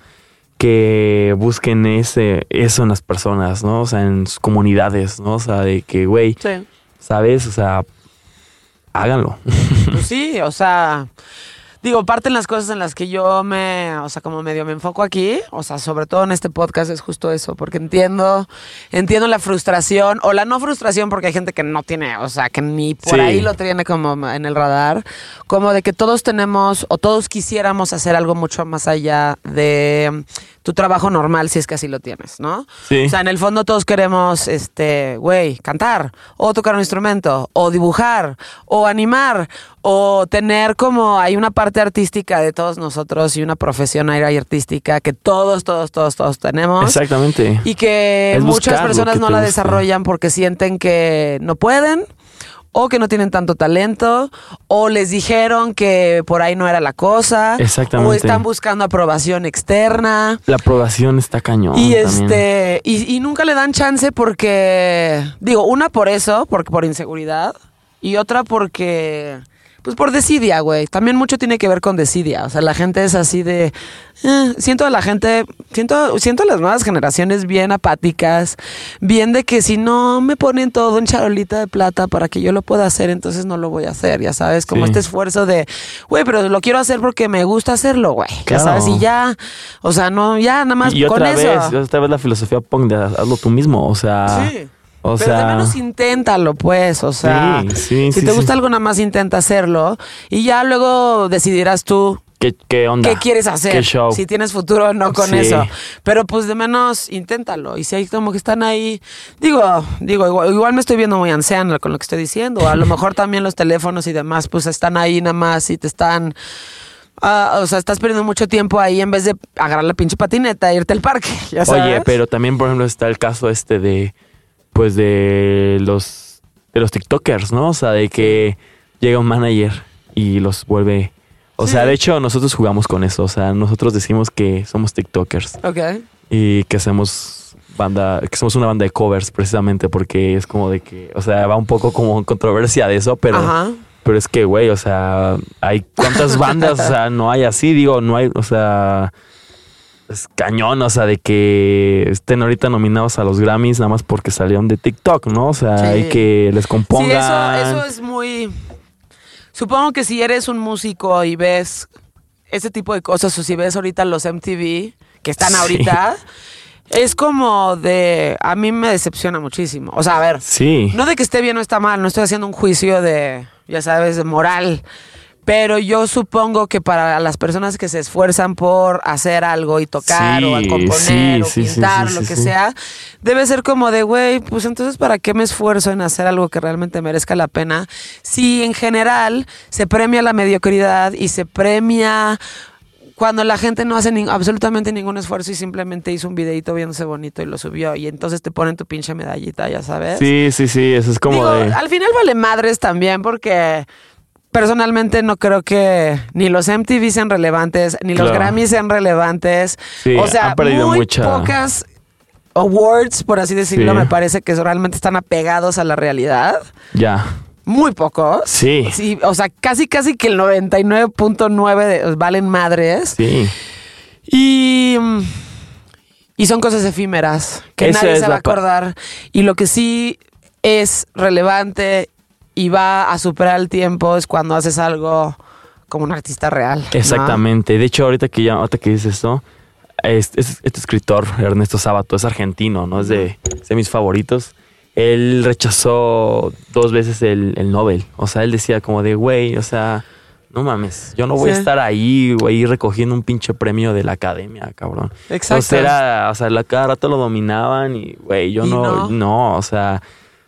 que busquen ese, eso en las personas, ¿no? O sea, en sus comunidades, ¿no? O sea, de que, güey, Sí. ¿sabes? O sea, háganlo. Pues sí, o sea, digo, parten las cosas en las que yo me, o sea, como medio me enfoco aquí, o sea, sobre todo en este podcast es justo eso, porque entiendo, entiendo la frustración, o la no frustración, porque hay gente que no tiene, o sea, que ni por Sí. ahí lo tiene como en el radar, como de que todos tenemos, o todos quisiéramos hacer algo mucho más allá de tu trabajo normal, si es que así lo tienes, ¿no? Sí. O sea, en el fondo todos queremos, este, güey, cantar, o tocar un instrumento, o dibujar, o animar, o tener como, hay una parte artística de todos nosotros y una profesión ahí artística que todos, todos, todos, todos tenemos. Exactamente. Y que Es muchas personas no la desarrollan porque sienten que no pueden. O que no tienen tanto talento, o les dijeron que por ahí no era la cosa, Exactamente. o están buscando aprobación externa. La aprobación está cañón. Y este, y, y nunca le dan chance porque, digo, una por eso, porque por inseguridad, y otra porque, pues por desidia, güey. También mucho tiene que ver con desidia. O sea, la gente es así de, eh, siento a la gente, siento, siento a las nuevas generaciones bien apáticas, bien de que si no me ponen todo en charolita de plata para que yo lo pueda hacer, entonces no lo voy a hacer, ya sabes, como Sí. este esfuerzo de, güey, pero lo quiero hacer porque me gusta hacerlo, güey. Ya Claro. sabes, y ya, o sea, no, ya nada más y con otra eso. vez, otra vez la filosofía punk de hazlo tú mismo, o sea, Sí. O Pero de sea, menos inténtalo, pues, o sea, Sí, sí, si sí, te gusta algo nada más intenta hacerlo y ya luego decidirás tú ¿Qué ¿qué, onda? qué quieres hacer, ¿Qué show? si tienes futuro o no con Sí. eso. Pero pues de menos inténtalo. Y si hay como que están ahí, digo, digo, igual, igual me estoy viendo muy anciana con lo que estoy diciendo. A lo <laughs> mejor también los teléfonos y demás, pues están ahí nada más y te están. ah, o sea, estás perdiendo mucho tiempo ahí en vez de agarrar la pinche patineta e irte al parque. <laughs> Ya sabes. Oye, pero también, por ejemplo, está el caso este de, pues, de los, de los TikTokers, ¿no? O sea, de que llega un manager y los vuelve... O sea, de hecho, nosotros jugamos con eso. O sea, nosotros decimos que somos TikTokers Ok. y que hacemos banda, que somos una banda de covers precisamente porque es como de que, o sea, va un poco como en controversia de eso, pero... Ajá. Pero es que, güey, o sea, hay cuántas bandas, o sea, no hay así, digo, no hay, o sea, es cañón, o sea, de que estén ahorita nominados a los Grammys nada más porque salieron de TikTok, ¿no? O sea, Sí. hay que les compongan. Sí, eso, eso es muy. Supongo que si eres un músico y ves ese tipo de cosas, o si ves ahorita los MTV que están Sí. ahorita, es como de. A mí me decepciona muchísimo. O sea, a ver, Sí. no de que esté bien o está mal, no estoy haciendo un juicio de, ya sabes, de moral. Pero yo supongo que para las personas que se esfuerzan por hacer algo y tocar o a Sí, componer sí, o sí, pintar, lo que sea, debe ser como de, güey, pues entonces, ¿para qué me esfuerzo en hacer algo que realmente merezca la pena? Si en general se premia la mediocridad y se premia cuando la gente no hace ni- absolutamente ningún esfuerzo y simplemente hizo un videito viéndose bonito y lo subió y entonces te ponen tu pinche medallita, ya sabes. Sí, sí, sí, eso es como Digo, de... al final vale madres también porque personalmente no creo que ni los MTV sean relevantes, ni los. Grammys sean relevantes. Sí, o sea, muy mucha- pocas awards, por así decirlo, Sí. me parece que realmente están apegados a la realidad. Ya. Muy pocos. Sí. Sí, o sea, casi casi que el 99.9 de- valen madres. Sí. Y, y son cosas efímeras que Esa nadie se va a acordar. Y lo que sí es relevante y va a superar el tiempo es cuando haces algo como un artista real. ¿no? Exactamente. De hecho, ahorita que ya, ahorita que dices esto, es- es- este escritor, Ernesto Sábato, es argentino, ¿no? Es de, es de mis favoritos. Él rechazó dos veces el, el Nobel. O sea, él decía como de, güey, o sea, no mames, yo no voy a estar ahí, güey, recogiendo un pinche premio de la academia, cabrón. Exacto. Entonces era, o sea, la, cada rato lo dominaban y, güey, yo no. no, o sea,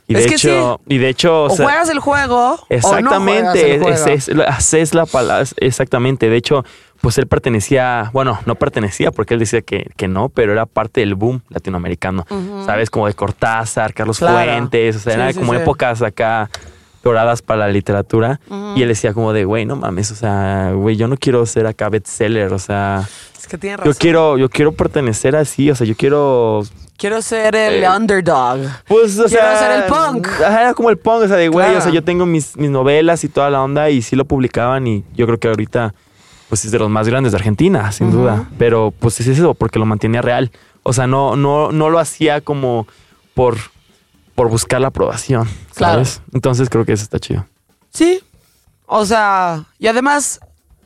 y Es de que hecho, y de hecho, O, o sea, juegas el juego o no Exactamente, juegas el juego. es, es- es- es la palabra, exactamente. De hecho, pues él pertenecía, bueno, no pertenecía porque él decía que, que no, pero era parte del boom latinoamericano. ¿Sabes? Como de Cortázar, Carlos Claro. Fuentes, o sea, Sí, eran sí, como épocas acá doradas para la literatura. Y él decía como de, güey, no mames, o sea, güey, yo no quiero ser acá bestseller, o sea, Es que tienes razón. yo quiero, yo quiero pertenecer así, o sea, yo quiero Quiero ser el Eh, underdog. Pues, o Quiero sea. ser el punk. Ajá, era como el punk, o sea, de güey, Claro. o sea, yo tengo mis, mis novelas y toda la onda y sí lo publicaban y yo creo que ahorita, pues es de los más grandes de Argentina, sin duda. Pero pues es eso, porque lo mantenía real. O sea, no, no, no lo hacía como por, por buscar la aprobación, Claro. Entonces creo que eso está chido. Sí. O sea, y además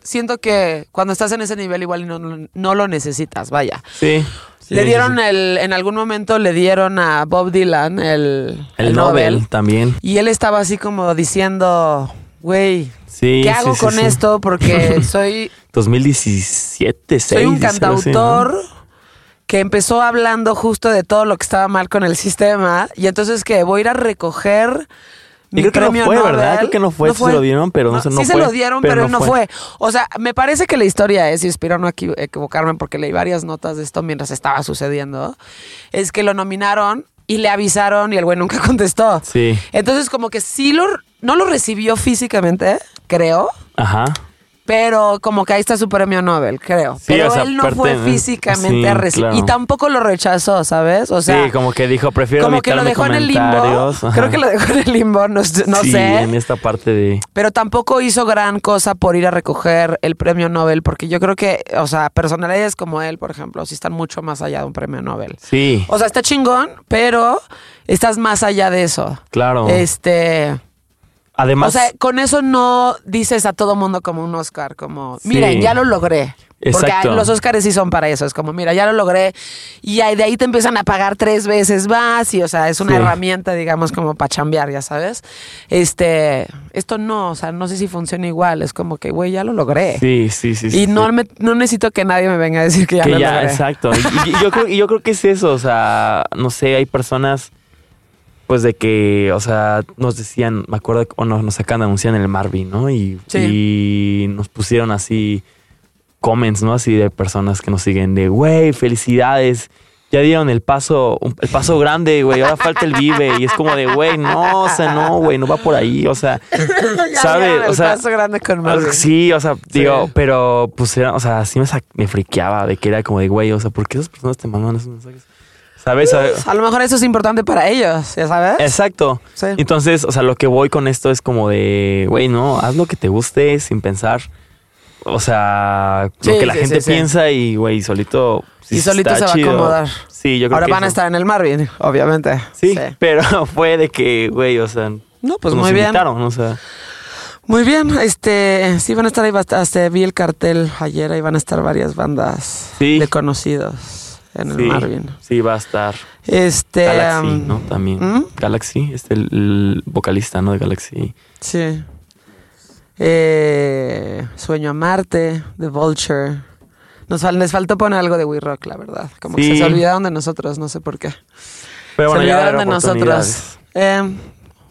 siento que cuando estás en ese nivel igual no, no, no lo necesitas, vaya. Sí. sí, le dieron sí. el, en algún momento le dieron a Bob Dylan el, el, Nobel, también. Y él estaba así como diciendo, güey, Sí. ¿qué hago con esto? Porque <laughs> soy, 2017, 6. soy un cantautor que empezó hablando justo de todo lo que estaba mal con el sistema. Y entonces que voy a ir a recoger Y mi creo que no fue, Nobel. ¿verdad? Creo que no fue, sí se lo dieron, pero no sé, no sí se lo dieron, pero pero, no no fue. fue. O sea, me parece que la historia es, y espero no equi- equivocarme porque leí varias notas de esto mientras estaba sucediendo, es que lo nominaron y le avisaron y el güey nunca <laughs> contestó. Sí. Entonces como que sí lo, no lo recibió físicamente, creo, Ajá. Pero como que ahí está su premio Nobel, creo. Sí, pero o sea, él no fue físicamente sí, a recibir. claro. Y tampoco lo rechazó, ¿sabes? O sea, sí, como que dijo, prefiero como que lo dejó en el limbo. Ajá. Creo que lo dejó en el limbo, no, no sí, sé. en esta parte de... Pero tampoco hizo gran cosa por ir a recoger el premio Nobel, porque yo creo que, o sea, personalidades como él, por ejemplo, sí están mucho más allá de un premio Nobel. Sí, O sea, está chingón, pero estás más allá de eso. claro. Este. Además, o sea, con eso no dices a todo mundo como un Oscar, como, Sí. miren, ya lo logré. Porque Exacto. los Óscares sí son para eso. Es como, mira, ya lo logré. Y de ahí te empiezan a pagar tres veces más. Y, o sea, es una Sí. herramienta, digamos, como para chambear, ya sabes. Este, esto no, o sea, no sé si funciona igual. Es como que, güey, ya lo logré. Sí, sí, sí. sí, y no, me- no necesito que nadie me venga a decir que ya que lo ya, logré. exacto. Y, y yo creo, y yo creo que es eso, o sea, no sé, hay personas, pues de que, o sea, nos decían, me acuerdo, o nos, nos anunciar en el Marvin, ¿no? Y, y nos pusieron así comments, ¿no? Así de personas que nos siguen de, güey, felicidades. Ya dieron el paso, el paso grande, güey. Ahora falta el vive. Y es como de, güey, no, o sea, no, güey, no va por ahí. O sea, <laughs> Ya ¿sabes? O sea, paso grande con Marvin. Sí, o sea, digo, Sí. pero pues era, o sea, sí me, me friqueaba de que era como de, güey, o sea, ¿por qué esas personas te mandan esos mensajes? ¿Sabes? A lo mejor eso es importante para ellos, ¿ya sabes? Exacto. Sí. Entonces, o sea, lo que voy con esto es como de, güey, no, haz lo que te guste sin pensar. O sea, Sí, lo que la sí, gente piensa y, güey, solito. Y solito está se va a acomodar. Sí, yo creo Ahora que van a estar en el Marvin, obviamente. Sí, pero <laughs> fue de que, güey, o sea. No, pues nos muy bien. o sea. Muy bien, este, sí van a estar ahí, hasta vi el cartel ayer, ahí van a estar varias bandas de conocidos en el sí, Marvin. Sí, va a estar. Este, Galaxy, um, ¿no? También. ¿Mm? Galaxy, este el, el vocalista, ¿no? De Galaxy. Sí. Eh, Sueño a Marte, The Vulture. Nos fal- les faltó poner algo de We Rock, la verdad. Como que Sí. se olvidaron de nosotros, no sé por qué. Pero bueno, se olvidaron de nosotros. Eh,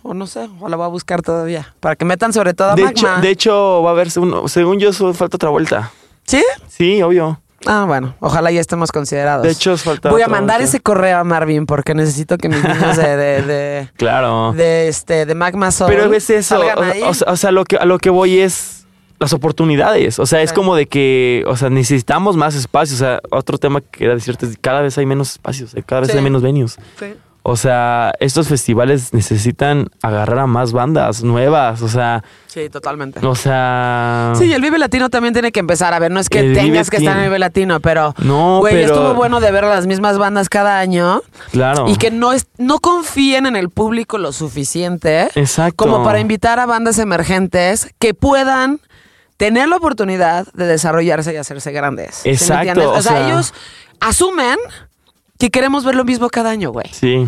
o no sé, o la voy a buscar todavía. Para que metan sobre todo a De Magma. hecho, de hecho, va a haber, según yo, solo falta otra vuelta. ¿Sí? Sí, obvio. Ah, bueno, ojalá ya estemos considerados. De hecho, falta Voy a mandar ese correo a Marvin porque necesito que mis niños de, de, de, <laughs> Claro. de, este, de Magma Soul Pero es eso. O, o sea, o sea, lo que, a lo que voy es las oportunidades. O sea, es como de que, o sea, necesitamos más espacios. O sea, otro tema que era decirte es cada vez hay menos espacios, eh, cada vez Sí. hay menos venues. Sí. O sea, estos festivales necesitan agarrar a más bandas nuevas. O sea, Sí, totalmente. o sea. Sí, el Vive Latino también tiene que empezar. A ver, no es que tengas que estar en el Vive Latino, pero. No, Güey, pero- estuvo bueno de ver las mismas bandas cada año Claro. y que no, es, no confíen en el público lo suficiente Exacto. como para invitar a bandas emergentes que puedan tener la oportunidad de desarrollarse y hacerse grandes. ¿Sí me Exacto, o sea- ellos asumen que queremos ver lo mismo cada año, güey. Sí.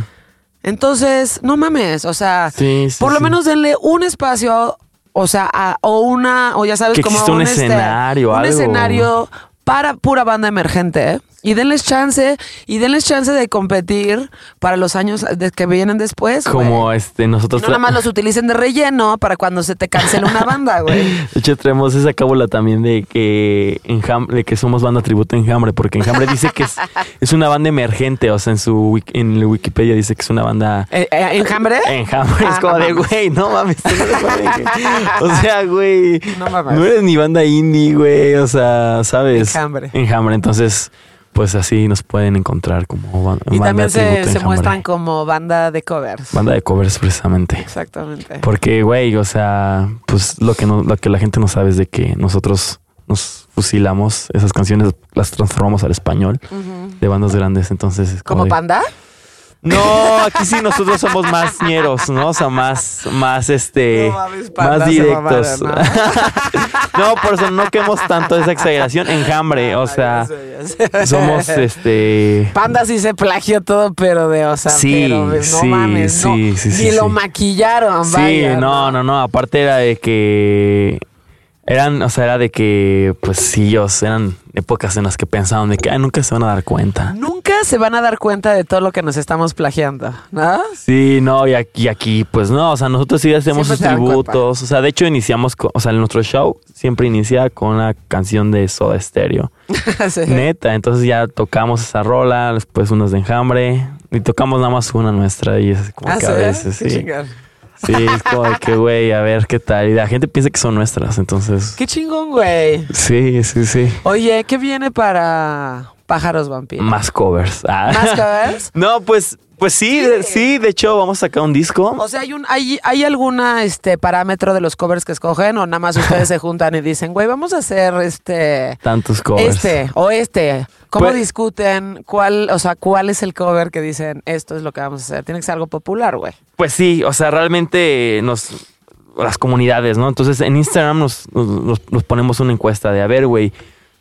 Entonces, no mames, o sea, Sí, sí, por lo sí. menos denle un espacio, o sea, a- o una, o ya sabes, Que como un este, escenario, un escenario para pura banda emergente, ¿eh? Y denles chance, y denles chance de competir para los años de- que vienen después. Como este, Y nosotros. no nada más los utilicen de relleno para cuando se te cancele una banda, güey. <laughs> De hecho, traemos esa cábula también de que Enjambre, de que somos banda tributo Enjambre, porque Enjambre dice que es, <laughs> es una banda emergente, o sea, en su en Wikipedia dice que es una banda Eh, eh, ¿Enjambre? Enjambre. Es como no de, güey, no mames, no. <laughs> O sea, güey, No mames. no eres ni banda indie, güey, o sea, ¿sabes? Enjambre. Enjambre, entonces, pues así nos pueden encontrar como ban- Y banda también se, muestran como banda de covers. Banda de covers, precisamente. Exactamente. Porque, güey, o sea, pues lo que, no, lo que la gente no sabe es de que nosotros nos fusilamos esas canciones, las transformamos al español de bandas grandes. Entonces, es como ¿Como de- panda? No, aquí sí nosotros somos más ñeros, ¿no? O sea, más, más este, No mames, más directos. <laughs> no, por eso no quemos tanto esa exageración. Enjambre, o sea, somos este. Panda sí se plagió todo, pero de, o sea, Sí, pero no sí, mames, no, sí, sí, sí, lo sí. maquillaron, Sí, vaya, no, no, no. Aparte era de que eran, o sea, era de que, pues sí, ellos eran épocas en las que pensaban de que "Ay, nunca se van a dar cuenta. Nunca se van a dar cuenta de todo lo que nos estamos plagiando, ¿no? Sí, no, y aquí, aquí, pues no, o sea, nosotros sí hacemos sus se tributos. O sea, de hecho iniciamos, con, o sea, nuestro show siempre inicia con una canción de Soda Stereo. <laughs> Sí. Neta, entonces ya tocamos esa rola, después unas de enjambre, y tocamos nada más una nuestra, y es como Ah, que ¿sí? a veces, sí. Sí, es como de que, güey, a ver qué tal. Y la gente piensa que son nuestras, entonces. Qué chingón, güey. Sí, sí, sí. Oye, ¿qué viene para Pájaros Vampiros? Más covers. Ah. ¿Más <laughs> covers? No, pues, pues sí, Sí. de, sí, de hecho vamos a sacar un disco. O sea, ¿hay, un, hay, ¿hay alguna este parámetro de los covers que escogen o nada más ustedes se juntan y dicen, güey, vamos a hacer este... Tantos covers. Este o este. ¿Cómo Pues- discuten cuál, o sea, cuál es el cover que dicen esto es lo que vamos a hacer? Tiene que ser algo popular, güey. Pues sí, o sea, realmente nos las comunidades, ¿no? Entonces en Instagram nos, nos, nos ponemos una encuesta de, a ver, güey,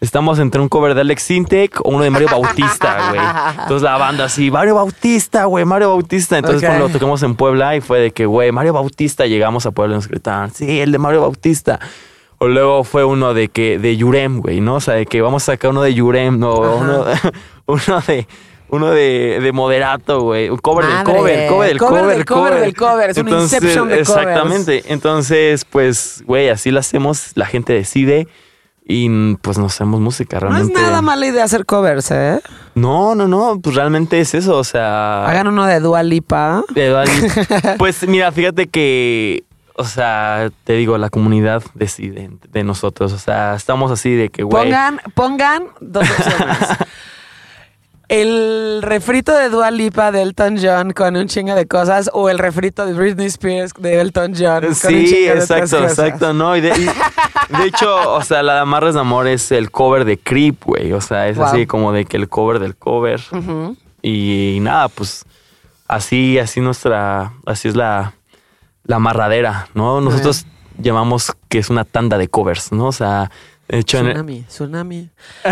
estamos entre un cover de Alex Sintek o uno de Mario Bautista, <laughs> güey. Entonces la banda así, Mario Bautista, güey, Mario Bautista. Entonces cuando lo tocamos en Puebla y fue de que, güey, Mario Bautista, llegamos a Puebla y nos gritaban, sí, el de Mario Bautista. O luego fue uno de que, de Yurem, güey, ¿no? O sea, de que vamos a sacar uno de Yurem, no, uno, <laughs> uno de... Uno de, de moderato, güey. Un cover del cover, cover del Cover cover, del cover del cover. Es un Inception de covers. Exactamente. Entonces, pues, güey, así lo hacemos. La gente decide y mm, pues nos hacemos música No es realmente. nada mala idea hacer covers, ¿eh? No, no, no. Pues realmente es eso. O sea. Hagan uno de Dua Lipa. de Dua- <laughs> pues mira, fíjate que. O sea, te digo, la comunidad decide de nosotros. O sea, estamos así de que, güey. Pongan, pongan dos opciones. <laughs> El refrito de Dua Lipa de Elton John con un chingo de cosas o el refrito de Britney Spears de Elton John con un Sí, chingo de otras exacto, cosas. exacto, no, y de, y de hecho, o sea, la de Amarres de Amor es el cover de Creep, güey, o sea, es Wow. así como de que el cover del cover, y, nada, pues, así, así nuestra, así es la, la amarradera, ¿no? Nosotros llamamos que es una tanda de covers, ¿no? O sea, Tsunami, tsunami. <laughs>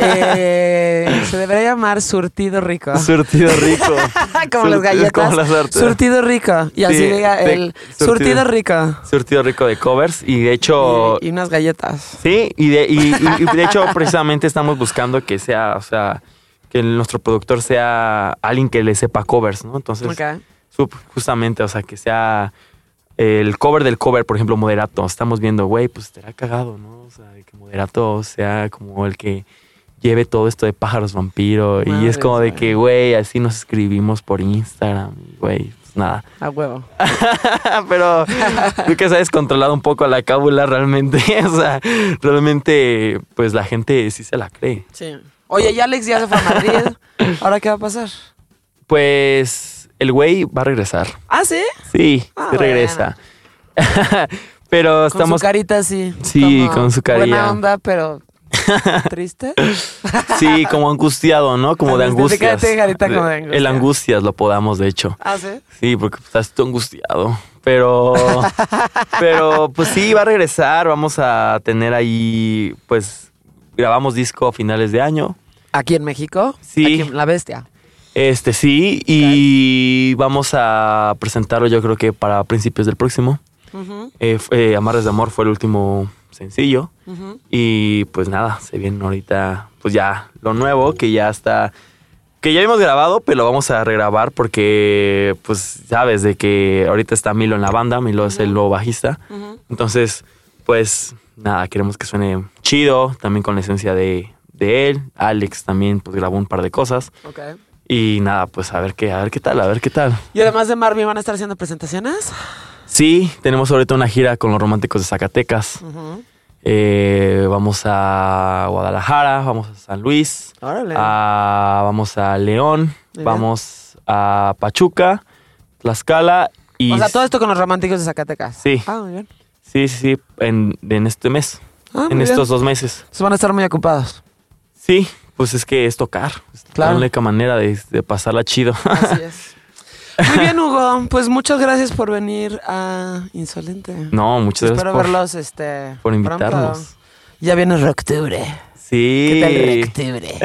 Eh, se debería llamar surtido rico. surtido <laughs> rico. como las Surti- galletas. Como las surtido rico. Y así Sí, diga el surtido. surtido rico. surtido rico de covers, y de hecho... Y, y unas galletas. Sí, y de, y, de hecho precisamente estamos buscando que sea, o sea, que nuestro productor sea alguien que le sepa covers, ¿no? Entonces, Ok. sup- justamente, o sea, que sea el cover del cover, por ejemplo, Moderato. Estamos viendo, güey, pues estará cagado, ¿no? O sea, que Moderato sea como el que lleve todo esto de pájaros vampiro. y es como de que, güey, así nos escribimos por Instagram, güey, pues nada. A huevo. <laughs> Pero tú que sabes controlar un poco la cábula realmente. <laughs> O sea, realmente, pues la gente sí se la cree. Sí. Oye, y Alex ya se fue a Madrid. <laughs> ¿Ahora qué va a pasar? Pues el güey va a regresar. ¿Ah, sí? Sí, Ah, sí regresa. <laughs> pero Con estamos. su carita así. Sí, con su carilla. Buena onda, pero <laughs> triste. Sí, como angustiado, ¿no? Como de Angustia, angustias. te carita como de angustia. El angustias lo podamos, de hecho. ¿Ah, sí? Sí, porque estás tú angustiado. Pero, pero pues sí, va a regresar. Vamos a tener ahí, pues, grabamos disco a finales de año. ¿Aquí en México? Sí. Aquí en La Bestia. Este sí, y vamos a presentarlo yo creo que para principios del próximo. Ujú, Eh, fue- Amarres de Amor fue el último sencillo. Y pues nada, se viene ahorita pues ya lo nuevo que ya está, que ya hemos grabado, pero lo vamos a regrabar porque pues sabes de que ahorita está Milo en la banda, Milo es el nuevo bajista. Entonces pues nada, queremos que suene chido, también con la esencia de, de él. Alex también pues grabó un par de cosas. Ok. Y nada, pues a ver qué, a ver qué tal, a ver qué tal. Y además de Marvin, ¿van a estar haciendo presentaciones? Sí, tenemos ahorita una gira con los románticos de Zacatecas. Ujú. Eh, vamos a Guadalajara, vamos a San Luis, Órale. a- vamos a León, Muy bien. vamos a Pachuca, Tlaxcala y... o sea, todo esto con los románticos de Zacatecas. Sí. Ah, muy bien. Sí, sí, sí, en, en este mes, Ah, en estos bien. dos meses. Entonces van a estar muy ocupados. Sí, pues es que es tocar. Es Claro. la única manera de, de pasarla chido. Así es. <laughs> Muy bien, Hugo. Pues muchas gracias por venir a Insolente. no, muchas gracias Espero por, verlos este, por pronto. invitarnos. Ya viene octubre. Sí. ¿Qué tal octubre?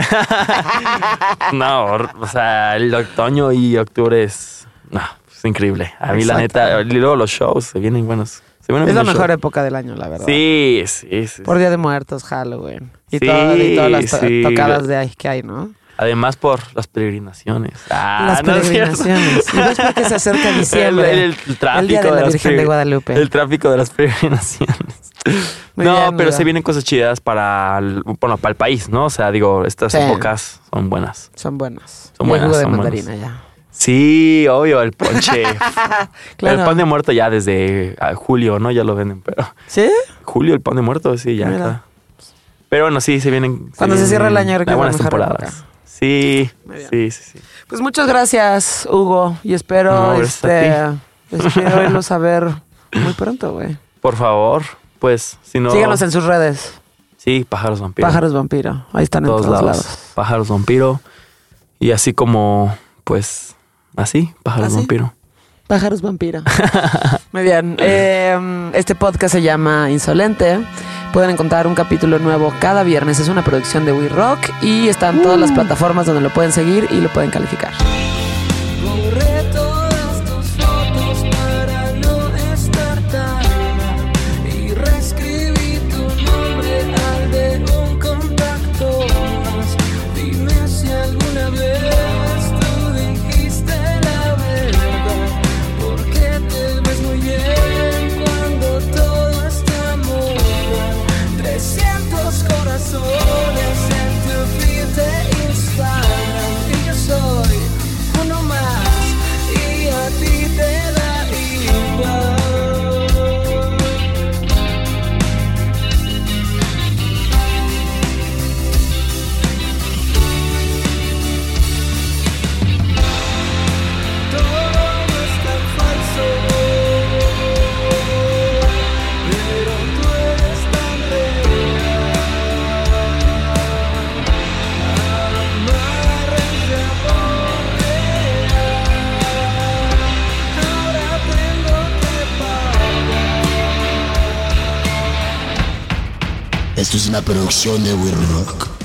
<laughs> No, o sea, el otoño y octubre es... No, es increíble. A mí la neta, y luego los shows se vienen buenos. Se vienen Es la mejor shows. época del año, la verdad. Sí, sí, sí. Por Día de Muertos, Halloween. Y, Sí, todo- y todas las to- sí. tocadas de ahí que hay, ¿no? Además por las peregrinaciones. Ah, las no es peregrinaciones. y ves porque se acerca <laughs> diciembre. El, el- el tráfico El Día de la las Virgen de Guadalupe. El tráfico de las peregrinaciones. Muy no, bien, pero se vienen cosas chidas para el, bueno, para el país, ¿no? O sea, digo, estas Sí. épocas son buenas. Son buenas. Son Y el buenas, jugo de son buenas. mandarina ya. Sí, obvio, el ponche. <laughs> Claro. El pan de muerto ya desde ah, julio, ¿no? Ya lo venden, pero... ¿Sí? Julio, el pan de muerto, sí, ya. Mira. Pero bueno, sí, se vienen. Cuando se vienen cierra el año, creo que buenas temporadas. Sí, sí, sí, sí. Pues muchas gracias, Hugo. Y espero, No, este, espero <laughs> irlos a ver muy pronto, güey. Por favor, pues, si no. Síganos en sus redes. Sí, pájaros vampiro. Pájaros Vampiro. Ahí están en todos, todos lados. lados. Pájaros vampiro. Y así como, pues, así, pájaros ¿Así? vampiro. Pájaros Vampiro. <laughs> Muy bien. Eh, este podcast se llama Insolente Pueden encontrar un capítulo nuevo cada viernes. Es una producción de We Rock y están todas las uh. plataformas donde lo pueden seguir y lo pueden calificar. es una producción de We Rock.